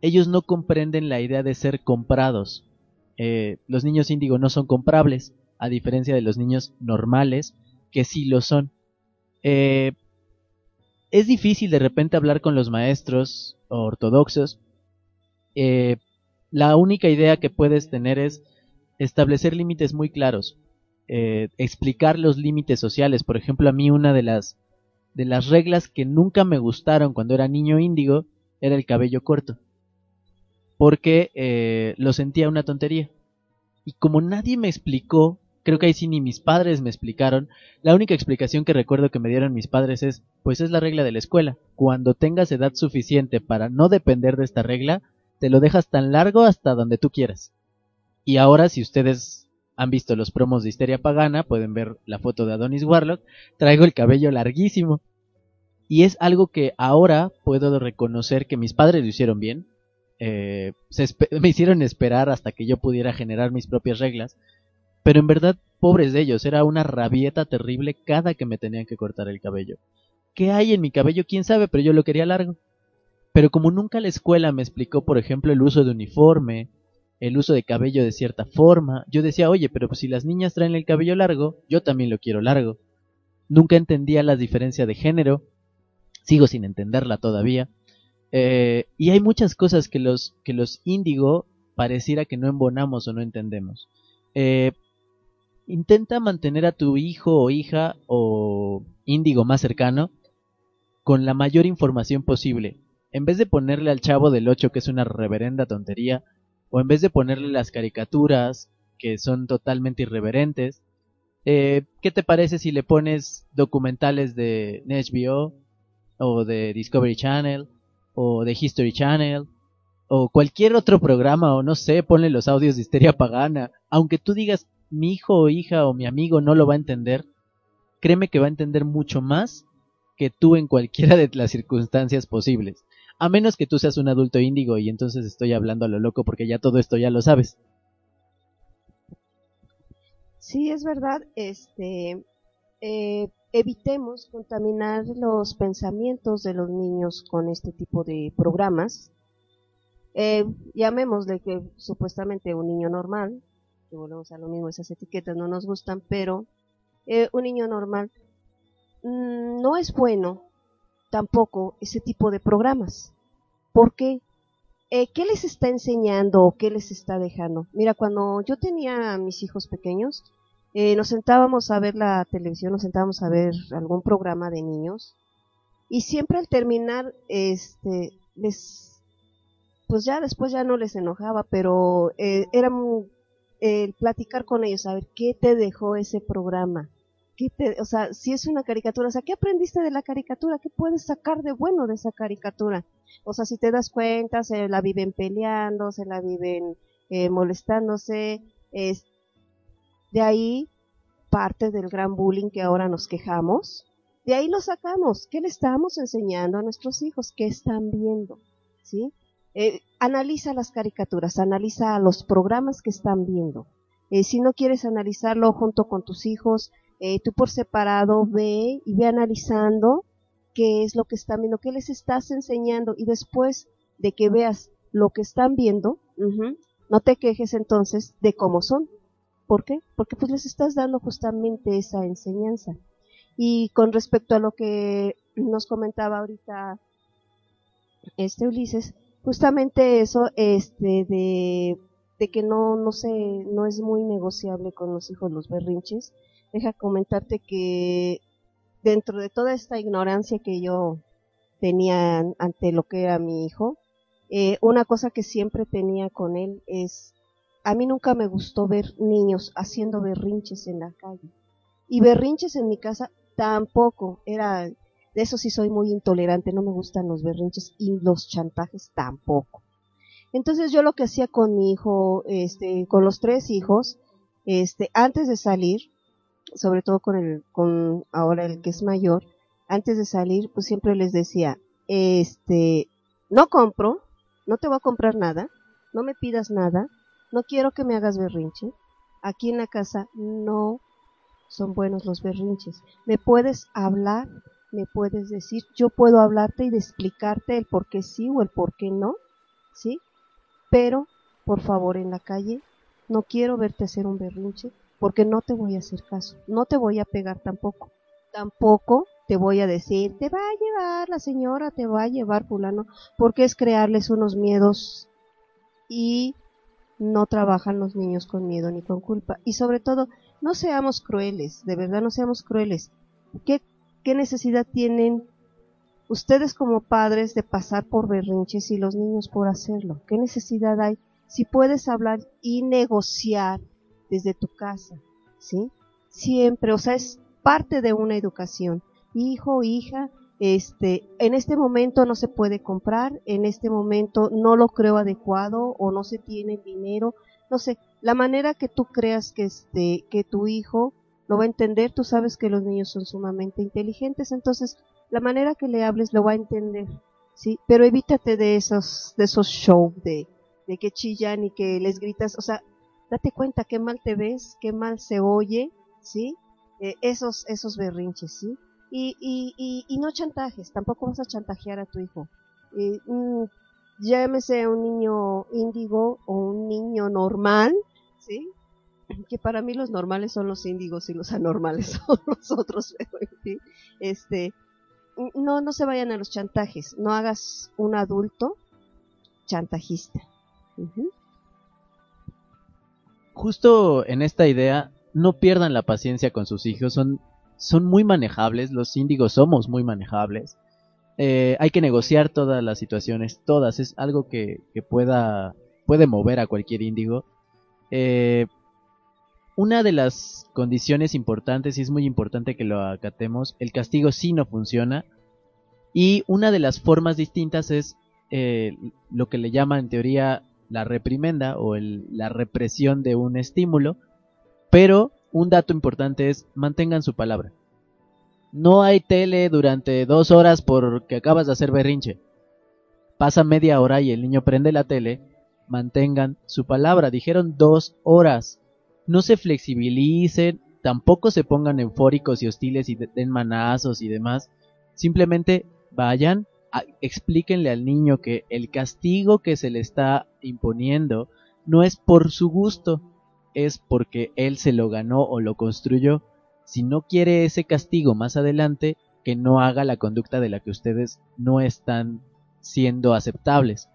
Ellos no comprenden la idea de ser comprados. Eh, los niños índigo no son comprables, a diferencia de los niños normales, que sí lo son. Eh, es difícil de repente hablar con los maestros ortodoxos. Eh, la única idea que puedes tener es establecer límites muy claros. explicar los límites sociales. Por ejemplo, a mí una de las de las reglas que nunca me gustaron cuando era niño índigo era el cabello corto. Porque eh, lo sentía una tontería. Y como nadie me explicó, creo que ahí sí ni mis padres me explicaron, la única explicación que recuerdo que me dieron mis padres es, pues es la regla de la escuela. Cuando tengas edad suficiente para no depender de esta regla, te lo dejas tan largo hasta donde tú quieras. Y ahora si ustedes han visto los promos de Histeria Pagana, pueden ver la foto de Adonis Warlock, traigo el cabello larguísimo. Y es algo que ahora puedo reconocer que mis padres lo hicieron bien. Eh, me hicieron esperar hasta que yo pudiera generar mis propias reglas. Pero en verdad, pobres de ellos, era una rabieta terrible cada que me tenían que cortar el cabello. ¿Qué hay en mi cabello? ¿Quién sabe? Pero yo lo quería largo. Pero como nunca la escuela me explicó, por ejemplo, el uso de uniforme, el uso de cabello de cierta forma, yo decía, oye, pero si las niñas traen el cabello largo, yo también lo quiero largo. Nunca entendía la diferencia de género, sigo sin entenderla todavía. Eh, y hay muchas cosas que los, que los índigo pareciera que no embonamos o no entendemos. Eh, intenta mantener a tu hijo o hija o índigo más cercano con la mayor información posible. En vez de ponerle al chavo del 8 que es una reverenda tontería, o en vez de ponerle las caricaturas que son totalmente irreverentes, eh, ¿qué te parece si le pones documentales de HBO o de Discovery Channel o de History Channel o cualquier otro programa o no sé, ponle los audios de Histeria Pagana, aunque tú digas mi hijo o hija o mi amigo no lo va a entender, créeme que va a entender mucho más que tú en cualquiera de las circunstancias posibles. A menos que tú seas un adulto índigo y entonces estoy hablando a lo loco porque ya todo esto ya lo sabes. Sí, es verdad. Este, eh, evitemos contaminar los pensamientos de los niños con este tipo de programas. Eh, llamémosle que supuestamente un niño normal, volvemos a lo mismo, esas etiquetas no nos gustan, pero eh, un niño normal mm, no es bueno tampoco ese tipo de programas. ¿Por qué? Eh, ¿Qué les está enseñando o qué les está dejando? Mira, cuando yo tenía a mis hijos pequeños, eh, nos sentábamos a ver la televisión, nos sentábamos a ver algún programa de niños y siempre al terminar, este, les, pues ya después ya no les enojaba, pero eh, era el platicar con ellos, a ver qué te dejó ese programa, o sea, si es una caricatura, o sea, ¿qué aprendiste de la caricatura? ¿Qué puedes sacar de bueno de esa caricatura? O sea, si te das cuenta, se la viven peleando, se la viven eh, molestándose, es de ahí parte del gran bullying que ahora nos quejamos, de ahí lo sacamos. ¿Qué le estamos enseñando a nuestros hijos? ¿Qué están viendo? ¿Sí? Eh, analiza las caricaturas, analiza los programas que están viendo. Eh, si no quieres analizarlo junto con tus hijos, eh, tú por separado ve y ve analizando qué es lo que están viendo, qué les estás enseñando y después de que veas lo que están viendo, no te quejes entonces de cómo son. ¿Por qué? Porque pues les estás dando justamente esa enseñanza. Y con respecto a lo que nos comentaba ahorita este Ulises, justamente eso, este, de, de que no, no sé, no es muy negociable con los hijos los berrinches, deja comentarte que dentro de toda esta ignorancia que yo tenía ante lo que era mi hijo, eh, una cosa que siempre tenía con él es, a mí nunca me gustó ver niños haciendo berrinches en la calle. Y berrinches en mi casa tampoco, era, de eso sí soy muy intolerante, no me gustan los berrinches y los chantajes tampoco. Entonces yo lo que hacía con mi hijo, este, con los tres hijos, este, antes de salir, sobre todo con el, con ahora el que es mayor, antes de salir, pues siempre les decía, este, no compro, no te voy a comprar nada, no me pidas nada, no quiero que me hagas berrinche, aquí en la casa no son buenos los berrinches. Me puedes hablar, me puedes decir, yo puedo hablarte y explicarte el por qué sí o el por qué no, ¿sí? Pero, por favor, en la calle, no quiero verte hacer un berrinche, porque no te voy a hacer caso, no te voy a pegar tampoco, tampoco te voy a decir, te va a llevar la señora, te va a llevar fulano, porque es crearles unos miedos y no trabajan los niños con miedo ni con culpa. Y sobre todo, no seamos crueles, de verdad no seamos crueles. ¿Qué, qué necesidad tienen ustedes como padres de pasar por berrinches y los niños por hacerlo? ¿Qué necesidad hay? Si puedes hablar y negociar desde tu casa, ¿sí? Siempre, o sea, es parte de una educación. Hijo, hija, este, en este momento no se puede comprar, en este momento no lo creo adecuado o no se tiene dinero, no sé, la manera que tú creas que este, que tu hijo lo va a entender, tú sabes que los niños son sumamente inteligentes, entonces la manera que le hables lo va a entender, ¿sí? Pero evítate de esos, de esos shows de, de que chillan y que les gritas, o sea, date cuenta qué mal te ves, qué mal se oye, ¿sí? Eh, esos, esos berrinches, ¿sí? Y, y, y, no chantajes, tampoco vas a chantajear a tu hijo. Eh, mm, llámese un niño índigo o un niño normal, ¿sí? Que para mí los normales son los índigos y los anormales son los otros, este, no, no se vayan a los chantajes, no hagas un adulto chantajista. Justo en esta idea, no pierdan la paciencia con sus hijos, son, son muy manejables, los índigos somos muy manejables. Eh, hay que negociar todas las situaciones, todas, es algo que, que pueda, puede mover a cualquier índigo. Eh, una de las condiciones importantes, y es muy importante que lo acatemos, el castigo sí no funciona. Y una de las formas distintas es eh, lo que le llama en teoría la reprimenda o la represión de un estímulo. Pero un dato importante es mantengan su palabra. No hay tele durante dos horas porque acabas de hacer berrinche. Pasa media hora y el niño prende la tele. Mantengan su palabra. Dijeron dos horas no se flexibilicen, tampoco se pongan eufóricos y hostiles y den manazos y demás. Simplemente vayan, explíquenle al niño que el castigo que se le está imponiendo no es por su gusto, es porque él se lo ganó o lo construyó. Si no quiere ese castigo más adelante, que no haga la conducta de la que ustedes no están siendo aceptables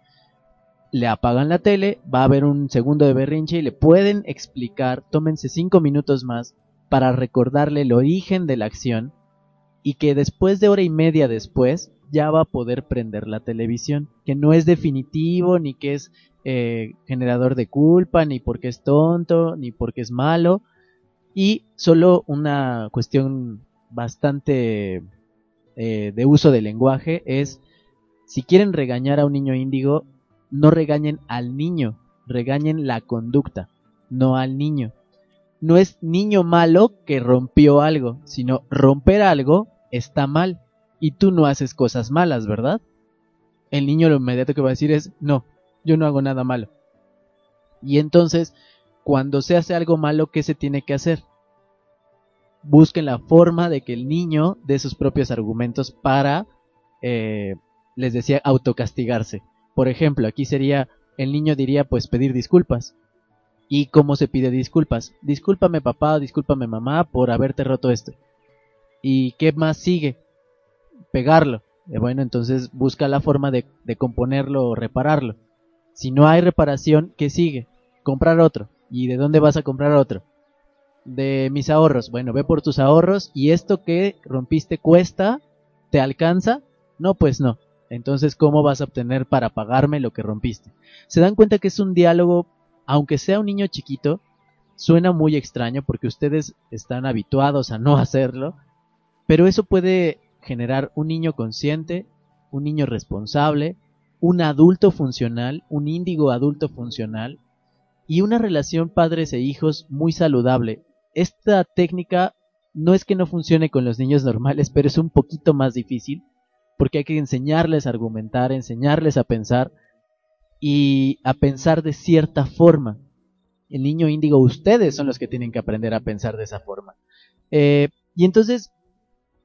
le apagan la tele, va a haber un segundo de berrinche y le pueden explicar, tómense cinco minutos más para recordarle el origen de la acción y que después de hora y media después ya va a poder prender la televisión, que no es definitivo, ni que es eh, generador de culpa, ni porque es tonto, ni porque es malo, y solo una cuestión bastante eh, de uso del lenguaje es, si quieren regañar a un niño índigo, no regañen al niño, regañen la conducta, no al niño. No es niño malo que rompió algo, sino romper algo está mal y tú no haces cosas malas, ¿verdad? El niño lo inmediato que va a decir es, no, yo no hago nada malo. Y entonces, cuando se hace algo malo, ¿qué se tiene que hacer? Busquen la forma de que el niño dé sus propios argumentos para, eh, les decía, autocastigarse. Por ejemplo, aquí sería, el niño diría pues pedir disculpas. ¿Y cómo se pide disculpas? Discúlpame papá discúlpame mamá por haberte roto esto. ¿Y qué más sigue? Pegarlo. Eh, bueno, entonces busca la forma de, de componerlo o repararlo. Si no hay reparación, ¿qué sigue? Comprar otro. ¿Y de dónde vas a comprar otro? De mis ahorros. Bueno, ve por tus ahorros y esto que rompiste cuesta, ¿te alcanza? No, pues no. Entonces, ¿cómo vas a obtener para pagarme lo que rompiste? Se dan cuenta que es un diálogo, aunque sea un niño chiquito, suena muy extraño porque ustedes están habituados a no hacerlo, pero eso puede generar un niño consciente, un niño responsable, un adulto funcional, un índigo adulto funcional y una relación padres e hijos muy saludable. Esta técnica no es que no funcione con los niños normales, pero es un poquito más difícil porque hay que enseñarles a argumentar, enseñarles a pensar y a pensar de cierta forma. El niño índigo, ustedes son los que tienen que aprender a pensar de esa forma. Eh, y entonces,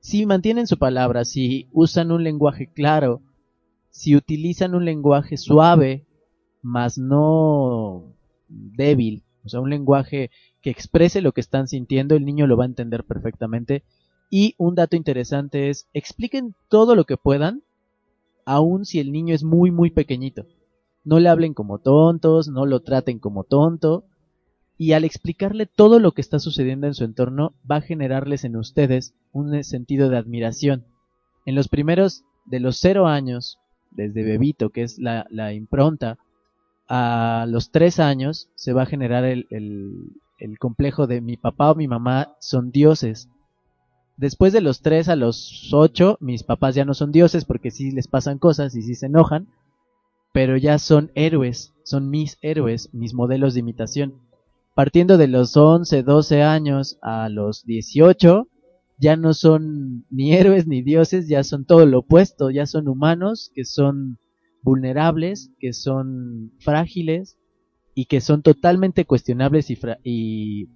si mantienen su palabra, si usan un lenguaje claro, si utilizan un lenguaje suave, más no débil, o sea, un lenguaje que exprese lo que están sintiendo, el niño lo va a entender perfectamente y un dato interesante es, expliquen todo lo que puedan, aun si el niño es muy, muy pequeñito. No le hablen como tontos, no lo traten como tonto, y al explicarle todo lo que está sucediendo en su entorno, va a generarles en ustedes un sentido de admiración. En los primeros de los cero años, desde bebito, que es la, impronta, a los tres años se va a generar el, el complejo de mi papá o mi mamá son dioses Después de los 3 a los 8, mis papás ya no son dioses porque sí les pasan cosas y sí se enojan, pero ya son héroes, son mis héroes, mis modelos de imitación. partiendo de los 11, 12 años a los 18, ya no son ni héroes ni dioses, ya son todo lo opuesto, ya son humanos que son vulnerables, que son frágiles y que son totalmente cuestionables y,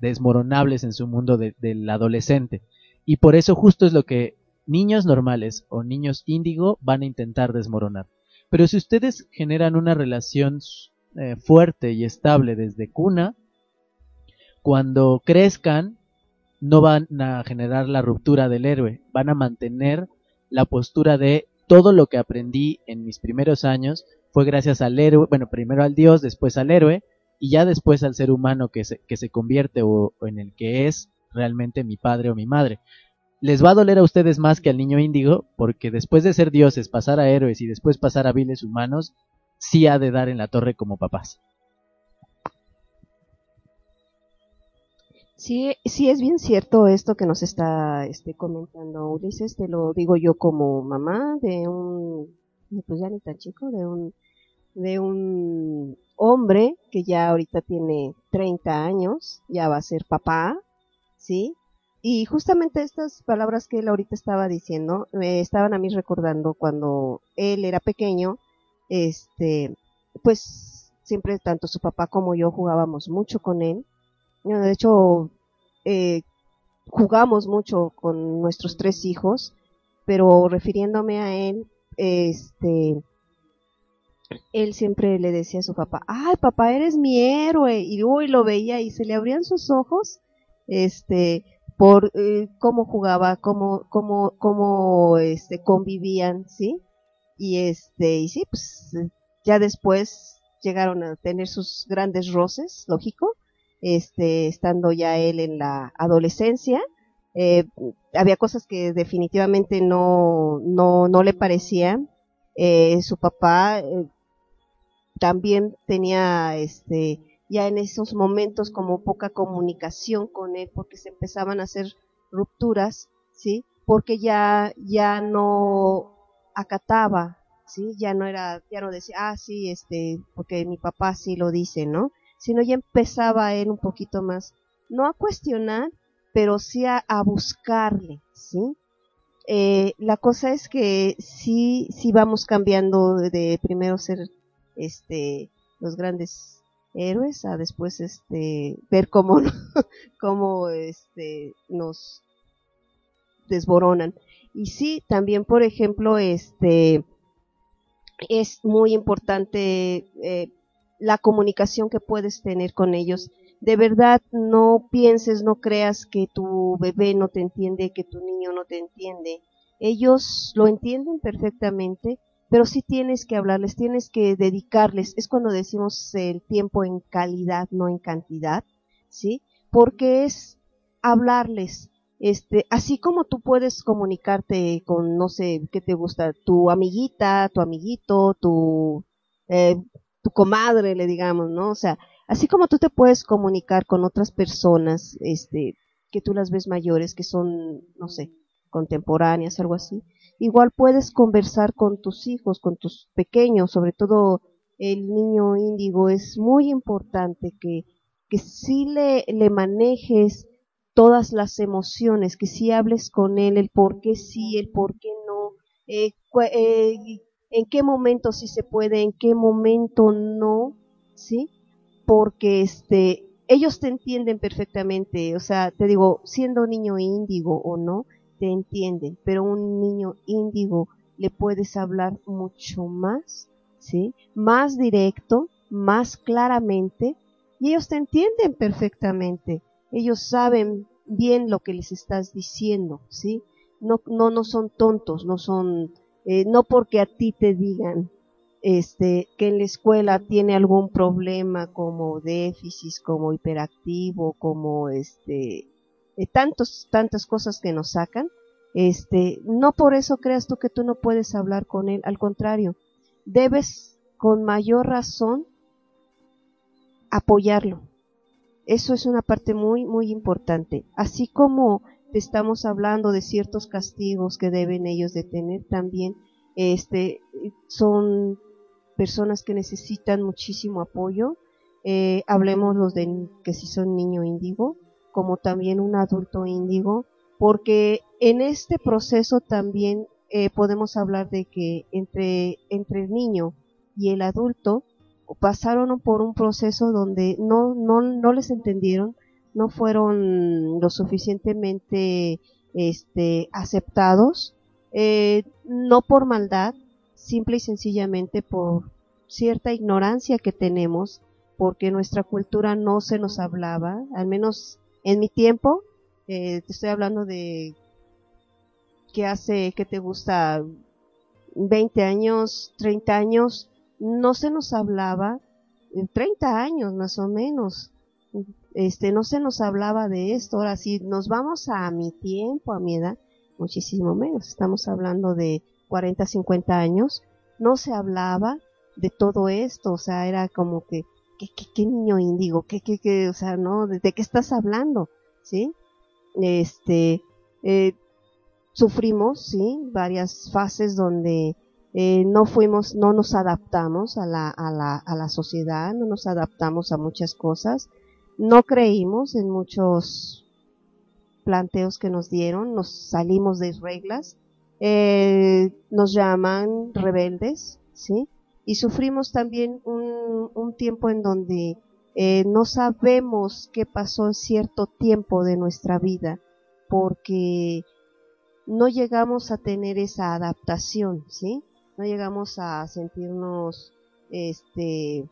desmoronables en su mundo del adolescente. Y por eso justo es lo que niños normales o niños índigo van a intentar desmoronar. Pero si ustedes generan una relación eh, fuerte y estable desde cuna, cuando crezcan no van a generar la ruptura del héroe, van a mantener la postura de todo lo que aprendí en mis primeros años fue gracias al héroe, bueno, primero al dios, después al héroe, y ya después al ser humano que se, que se convierte o, en el que es realmente mi padre o mi madre. Les va a doler a ustedes más que al niño índigo, porque después de ser dioses, pasar a héroes y después pasar a viles humanos, sí ha de dar en la torre como papás. Sí, sí es bien cierto esto que nos está este, comentando Ulises, te lo digo yo como mamá de un, pues ya ni tan chico, de un, de un hombre que ya ahorita tiene 30 años, ya va a ser papá, ¿sí? Y justamente estas palabras que él ahorita estaba diciendo, me estaban a mí recordando cuando él era pequeño, este, pues siempre tanto su papá como yo jugábamos mucho con él, de hecho, eh, jugamos mucho con nuestros tres hijos, pero refiriéndome a él, este, él siempre le decía a su papá, ay papá, eres mi héroe, y hoy lo veía y se le abrían sus ojos, este, por eh, cómo jugaba, cómo, cómo, cómo, este, convivían, ¿sí? Y este, y sí, pues, ya después llegaron a tener sus grandes roces, lógico, este, estando ya él en la adolescencia. Eh, había cosas que definitivamente no, no, no le parecían. Eh, su papá eh, también tenía, este, ya en esos momentos como poca comunicación con él porque se empezaban a hacer rupturas, ¿sí? Porque ya, ya no acataba, ¿sí? Ya no era, ya no decía, ah, sí, este, porque mi papá sí lo dice, ¿no? sino ya empezaba él un poquito más, no a cuestionar, pero sí a, buscarle, ¿sí? Eh, la cosa es que sí, sí vamos cambiando de primero ser este los grandes héroes a después este ver cómo cómo este nos desboronan y sí también por ejemplo este es muy importante eh, la comunicación que puedes tener con ellos. De verdad, no pienses, no creas que tu bebé no te entiende, que tu niño no te entiende. Ellos lo entienden perfectamente, pero sí tienes que hablarles, tienes que dedicarles. Es cuando decimos el tiempo en calidad, no en cantidad, ¿sí? Porque es hablarles, este, así como tú puedes comunicarte con, no sé, qué te gusta, tu amiguita, tu amiguito, tu eh, tu comadre, le digamos, ¿no? O sea, así como tú te puedes comunicar con otras personas, este, que tú las ves mayores, que son, no sé, contemporáneas, algo así, igual puedes conversar con tus hijos, con tus pequeños, sobre todo el niño índigo, es muy importante que, que sí le, le manejes todas las emociones, que sí hables con él, el por qué sí, el por qué no, eh, eh, en qué momento sí se puede, en qué momento no, ¿sí? Porque este, ellos te entienden perfectamente, o sea, te digo, siendo niño índigo o no, te entienden, pero un niño índigo le puedes hablar mucho más, ¿sí? Más directo, más claramente, y ellos te entienden perfectamente. Ellos saben bien lo que les estás diciendo, ¿sí? No, no, no son tontos, no son eh, no porque a ti te digan este, que en la escuela tiene algún problema como déficit, como hiperactivo, como este, eh, tantos, tantas cosas que nos sacan, este, no por eso creas tú que tú no puedes hablar con él, al contrario, debes con mayor razón apoyarlo. Eso es una parte muy, muy importante. Así como estamos hablando de ciertos castigos que deben ellos de tener también, este, son personas que necesitan muchísimo apoyo eh, hablemos los de que si son niño índigo, como también un adulto índigo, porque en este proceso también eh, podemos hablar de que entre, entre el niño y el adulto pasaron por un proceso donde no, no, no les entendieron, no fueron lo suficientemente este, aceptados, eh, no por maldad, simple y sencillamente por cierta ignorancia que tenemos, porque nuestra cultura no se nos hablaba, al menos en mi tiempo, eh, te estoy hablando de que hace, que te gusta 20 años, 30 años, no se nos hablaba, 30 años más o menos, este, no se nos hablaba de esto. Ahora, si nos vamos a mi tiempo, a mi edad, muchísimo menos. Estamos hablando de 40, 50 años. No se hablaba de todo esto, o sea, era como que, ¿qué, qué, niño índigo? ¿Qué, qué, qué, o sea, no? ¿De, qué estás hablando? ¿Sí? Este, eh, sufrimos, sí, varias fases donde eh, no fuimos, no nos adaptamos a la, a la, a la sociedad, no nos adaptamos a muchas cosas, no creímos en muchos planteos que nos dieron, nos salimos de reglas, eh, nos llaman rebeldes, ¿sí? Y sufrimos también un, un tiempo en donde eh, no sabemos qué pasó en cierto tiempo de nuestra vida, porque no llegamos a tener esa adaptación, ¿sí? No llegamos a sentirnos, este,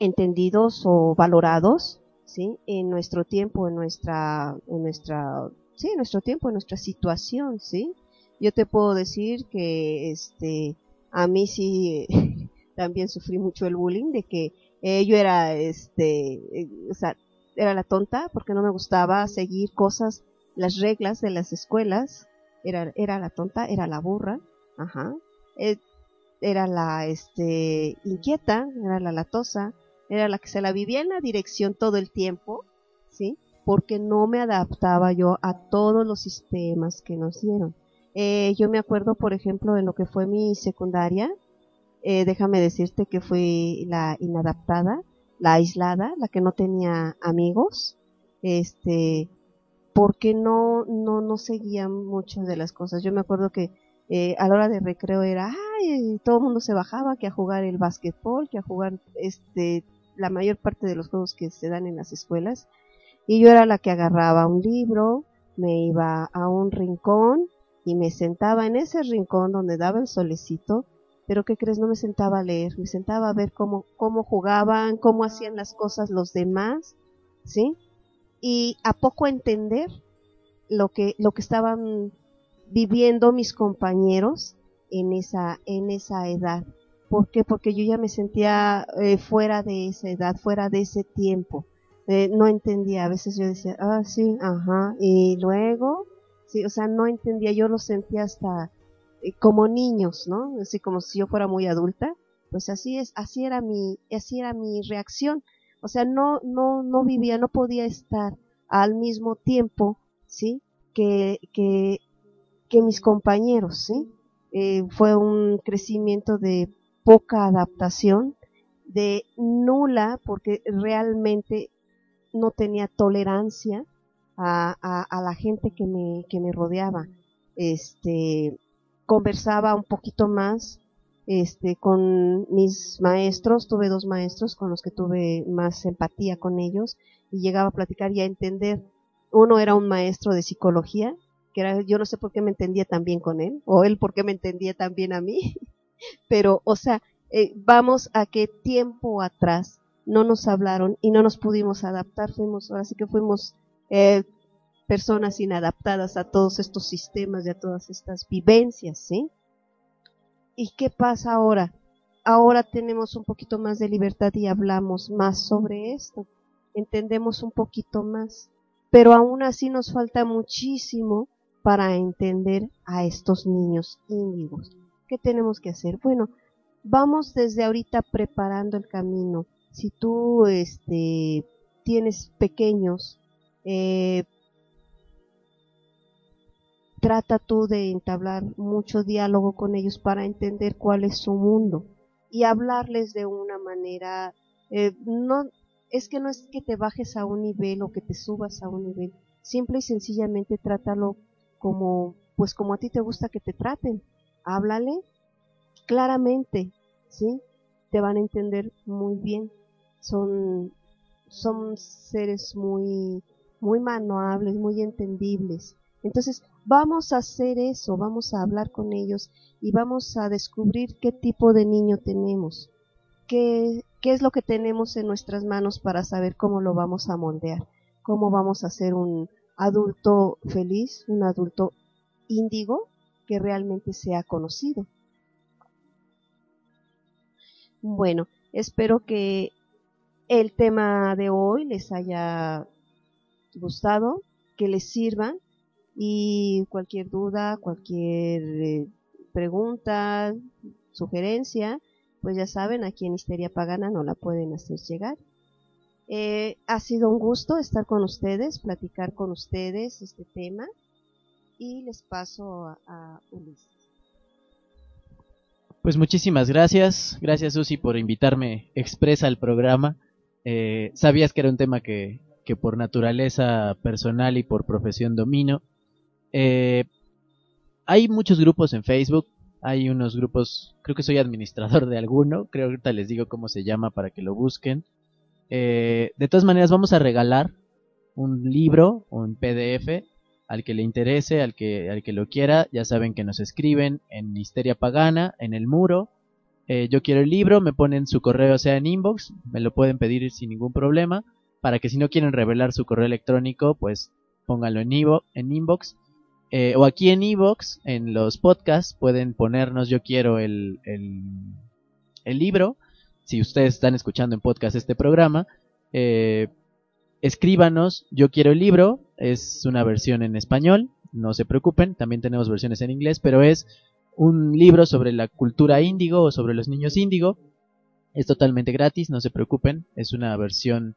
entendidos o valorados, ¿sí? En nuestro tiempo, en nuestra, en nuestra, sí, en nuestro tiempo, en nuestra situación, ¿sí? Yo te puedo decir que, este, a mí sí, también sufrí mucho el bullying de que eh, yo era, este, eh, o sea, era la tonta porque no me gustaba seguir cosas, las reglas de las escuelas, era, era la tonta, era la burra, ajá, eh, era la, este, inquieta, era la latosa, era la que se la vivía en la dirección todo el tiempo, ¿sí? Porque no me adaptaba yo a todos los sistemas que nos dieron. Eh, yo me acuerdo, por ejemplo, en lo que fue mi secundaria, eh, déjame decirte que fui la inadaptada, la aislada, la que no tenía amigos, este, porque no, no, no seguía muchas de las cosas. Yo me acuerdo que eh, a la hora de recreo era, ay, todo el mundo se bajaba que a jugar el básquetbol, que a jugar este la mayor parte de los juegos que se dan en las escuelas. Y yo era la que agarraba un libro, me iba a un rincón y me sentaba en ese rincón donde daba el solecito, pero ¿qué crees? No me sentaba a leer, me sentaba a ver cómo, cómo jugaban, cómo hacían las cosas los demás, ¿sí? Y a poco entender lo que, lo que estaban viviendo mis compañeros en esa, en esa edad. ¿Por qué? Porque yo ya me sentía eh, fuera de esa edad, fuera de ese tiempo. Eh, no entendía, a veces yo decía, ah, sí, ajá, y luego, sí, o sea, no entendía, yo lo sentía hasta eh, como niños, ¿no? Así como si yo fuera muy adulta, pues así es, así era mi, así era mi reacción. O sea, no, no, no vivía, no podía estar al mismo tiempo, ¿sí? Que, que, que mis compañeros, ¿sí? fue un crecimiento de poca adaptación, de nula, porque realmente no tenía tolerancia a, a, la gente que me, que me rodeaba. Este, conversaba un poquito más, este, con mis maestros, tuve dos maestros con los que tuve más empatía con ellos y llegaba a platicar y a entender. Uno era un maestro de psicología, que era, yo no sé por qué me entendía tan bien con él, o él por qué me entendía tan bien a mí, pero, o sea, eh, vamos a qué tiempo atrás no nos hablaron y no nos pudimos adaptar, fuimos, ahora sí que fuimos eh, personas inadaptadas a todos estos sistemas y a todas estas vivencias, ¿sí? ¿Y qué pasa ahora? Ahora tenemos un poquito más de libertad y hablamos más sobre esto, entendemos un poquito más, pero aún así nos falta muchísimo para entender a estos niños índigos. ¿Qué tenemos que hacer? Bueno, vamos desde ahorita preparando el camino. Si tú este, tienes pequeños, eh, trata tú de entablar mucho diálogo con ellos para entender cuál es su mundo y hablarles de una manera Eh, no, es que no es que te bajes a un nivel o que te subas a un nivel, simple y sencillamente trátalo como, pues como a ti te gusta que te traten. Háblale claramente, ¿sí? Te van a entender muy bien. Son, son seres muy, muy manuables, muy entendibles. Entonces, vamos a hacer eso, vamos a hablar con ellos y vamos a descubrir qué tipo de niño tenemos, qué, qué es lo que tenemos en nuestras manos para saber cómo lo vamos a moldear, cómo vamos a ser un adulto feliz, un adulto índigo que realmente sea conocido. Bueno, espero que el tema de hoy les haya gustado, que les sirva y cualquier duda, cualquier eh, pregunta, sugerencia, pues ya saben, aquí en Histeria Pagana no la pueden hacer llegar. Eh, ha sido un gusto estar con ustedes, platicar con ustedes este tema y les paso a, Ulises. Pues muchísimas gracias, gracias Susi por invitarme expresa al programa. Eh, sabías que era un tema que, que por naturaleza personal y por profesión domino eh, hay muchos grupos en Facebook, hay unos grupos, creo que soy administrador de alguno, creo que ahorita les digo cómo se llama para que lo busquen. Eh, de todas maneras vamos a regalar un libro, un PDF, al que le interese, al que, al que lo quiera, ya saben que nos escriben en Histeria Pagana, en el muro. Eh, yo quiero el libro, me ponen su correo, sea en inbox, me lo pueden pedir sin ningún problema, para que si no quieren revelar su correo electrónico, pues pónganlo en, en inbox eh, o aquí en Evox, en los podcasts, pueden ponernos yo quiero el, el, libro. Si ustedes están escuchando en podcast este programa, eh, escríbanos yo quiero el libro. Es una versión en español, no se preocupen, también tenemos versiones en inglés, pero es un libro sobre la cultura índigo o sobre los niños índigo. Es totalmente gratis, no se preocupen, es una versión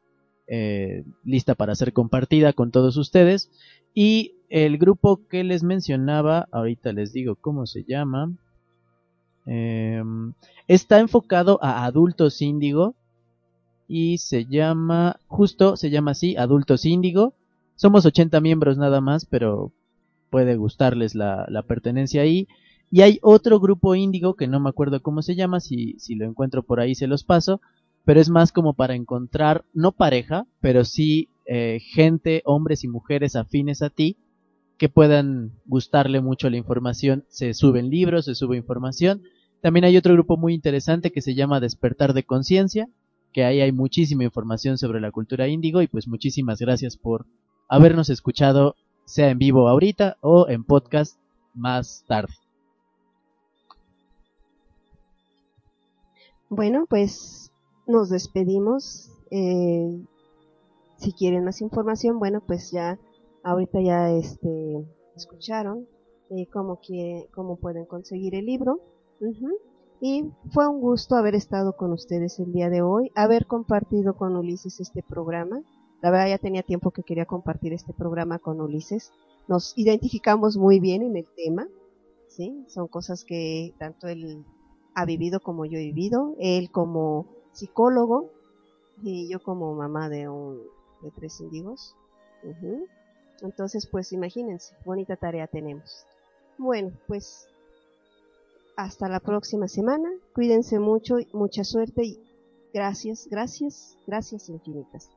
eh, lista para ser compartida con todos ustedes. Y el grupo que les mencionaba, ahorita les digo cómo se llama, em, está enfocado a adultos índigo y se llama, justo se llama así, adultos índigo. Somos 80 miembros nada más, pero puede gustarles la, la pertenencia ahí. Y hay otro grupo índigo que no me acuerdo cómo se llama, si, si lo encuentro por ahí se los paso, pero es más como para encontrar, no pareja, pero sí eh, gente, hombres y mujeres afines a ti, que puedan gustarle mucho la información. Se suben libros, se sube información. También hay otro grupo muy interesante que se llama Despertar de Conciencia, que ahí hay muchísima información sobre la cultura índigo y pues muchísimas gracias por habernos escuchado, sea en vivo ahorita o en podcast más tarde. Bueno, pues nos despedimos. Eh, si quieren más información, bueno, pues ya ahorita ya este escucharon eh, cómo, cómo pueden conseguir el libro. Y fue un gusto haber estado con ustedes el día de hoy, haber compartido con Ulises este programa. La verdad ya tenía tiempo que quería compartir este programa con Ulises. Nos identificamos muy bien en el tema, ¿sí? Son cosas que tanto él ha vivido como yo he vivido, él como psicólogo y yo como mamá de un de tres indigos. Entonces, pues imagínense, bonita tarea tenemos. Bueno, pues hasta la próxima semana. Cuídense mucho, mucha suerte y gracias, gracias, gracias infinitas.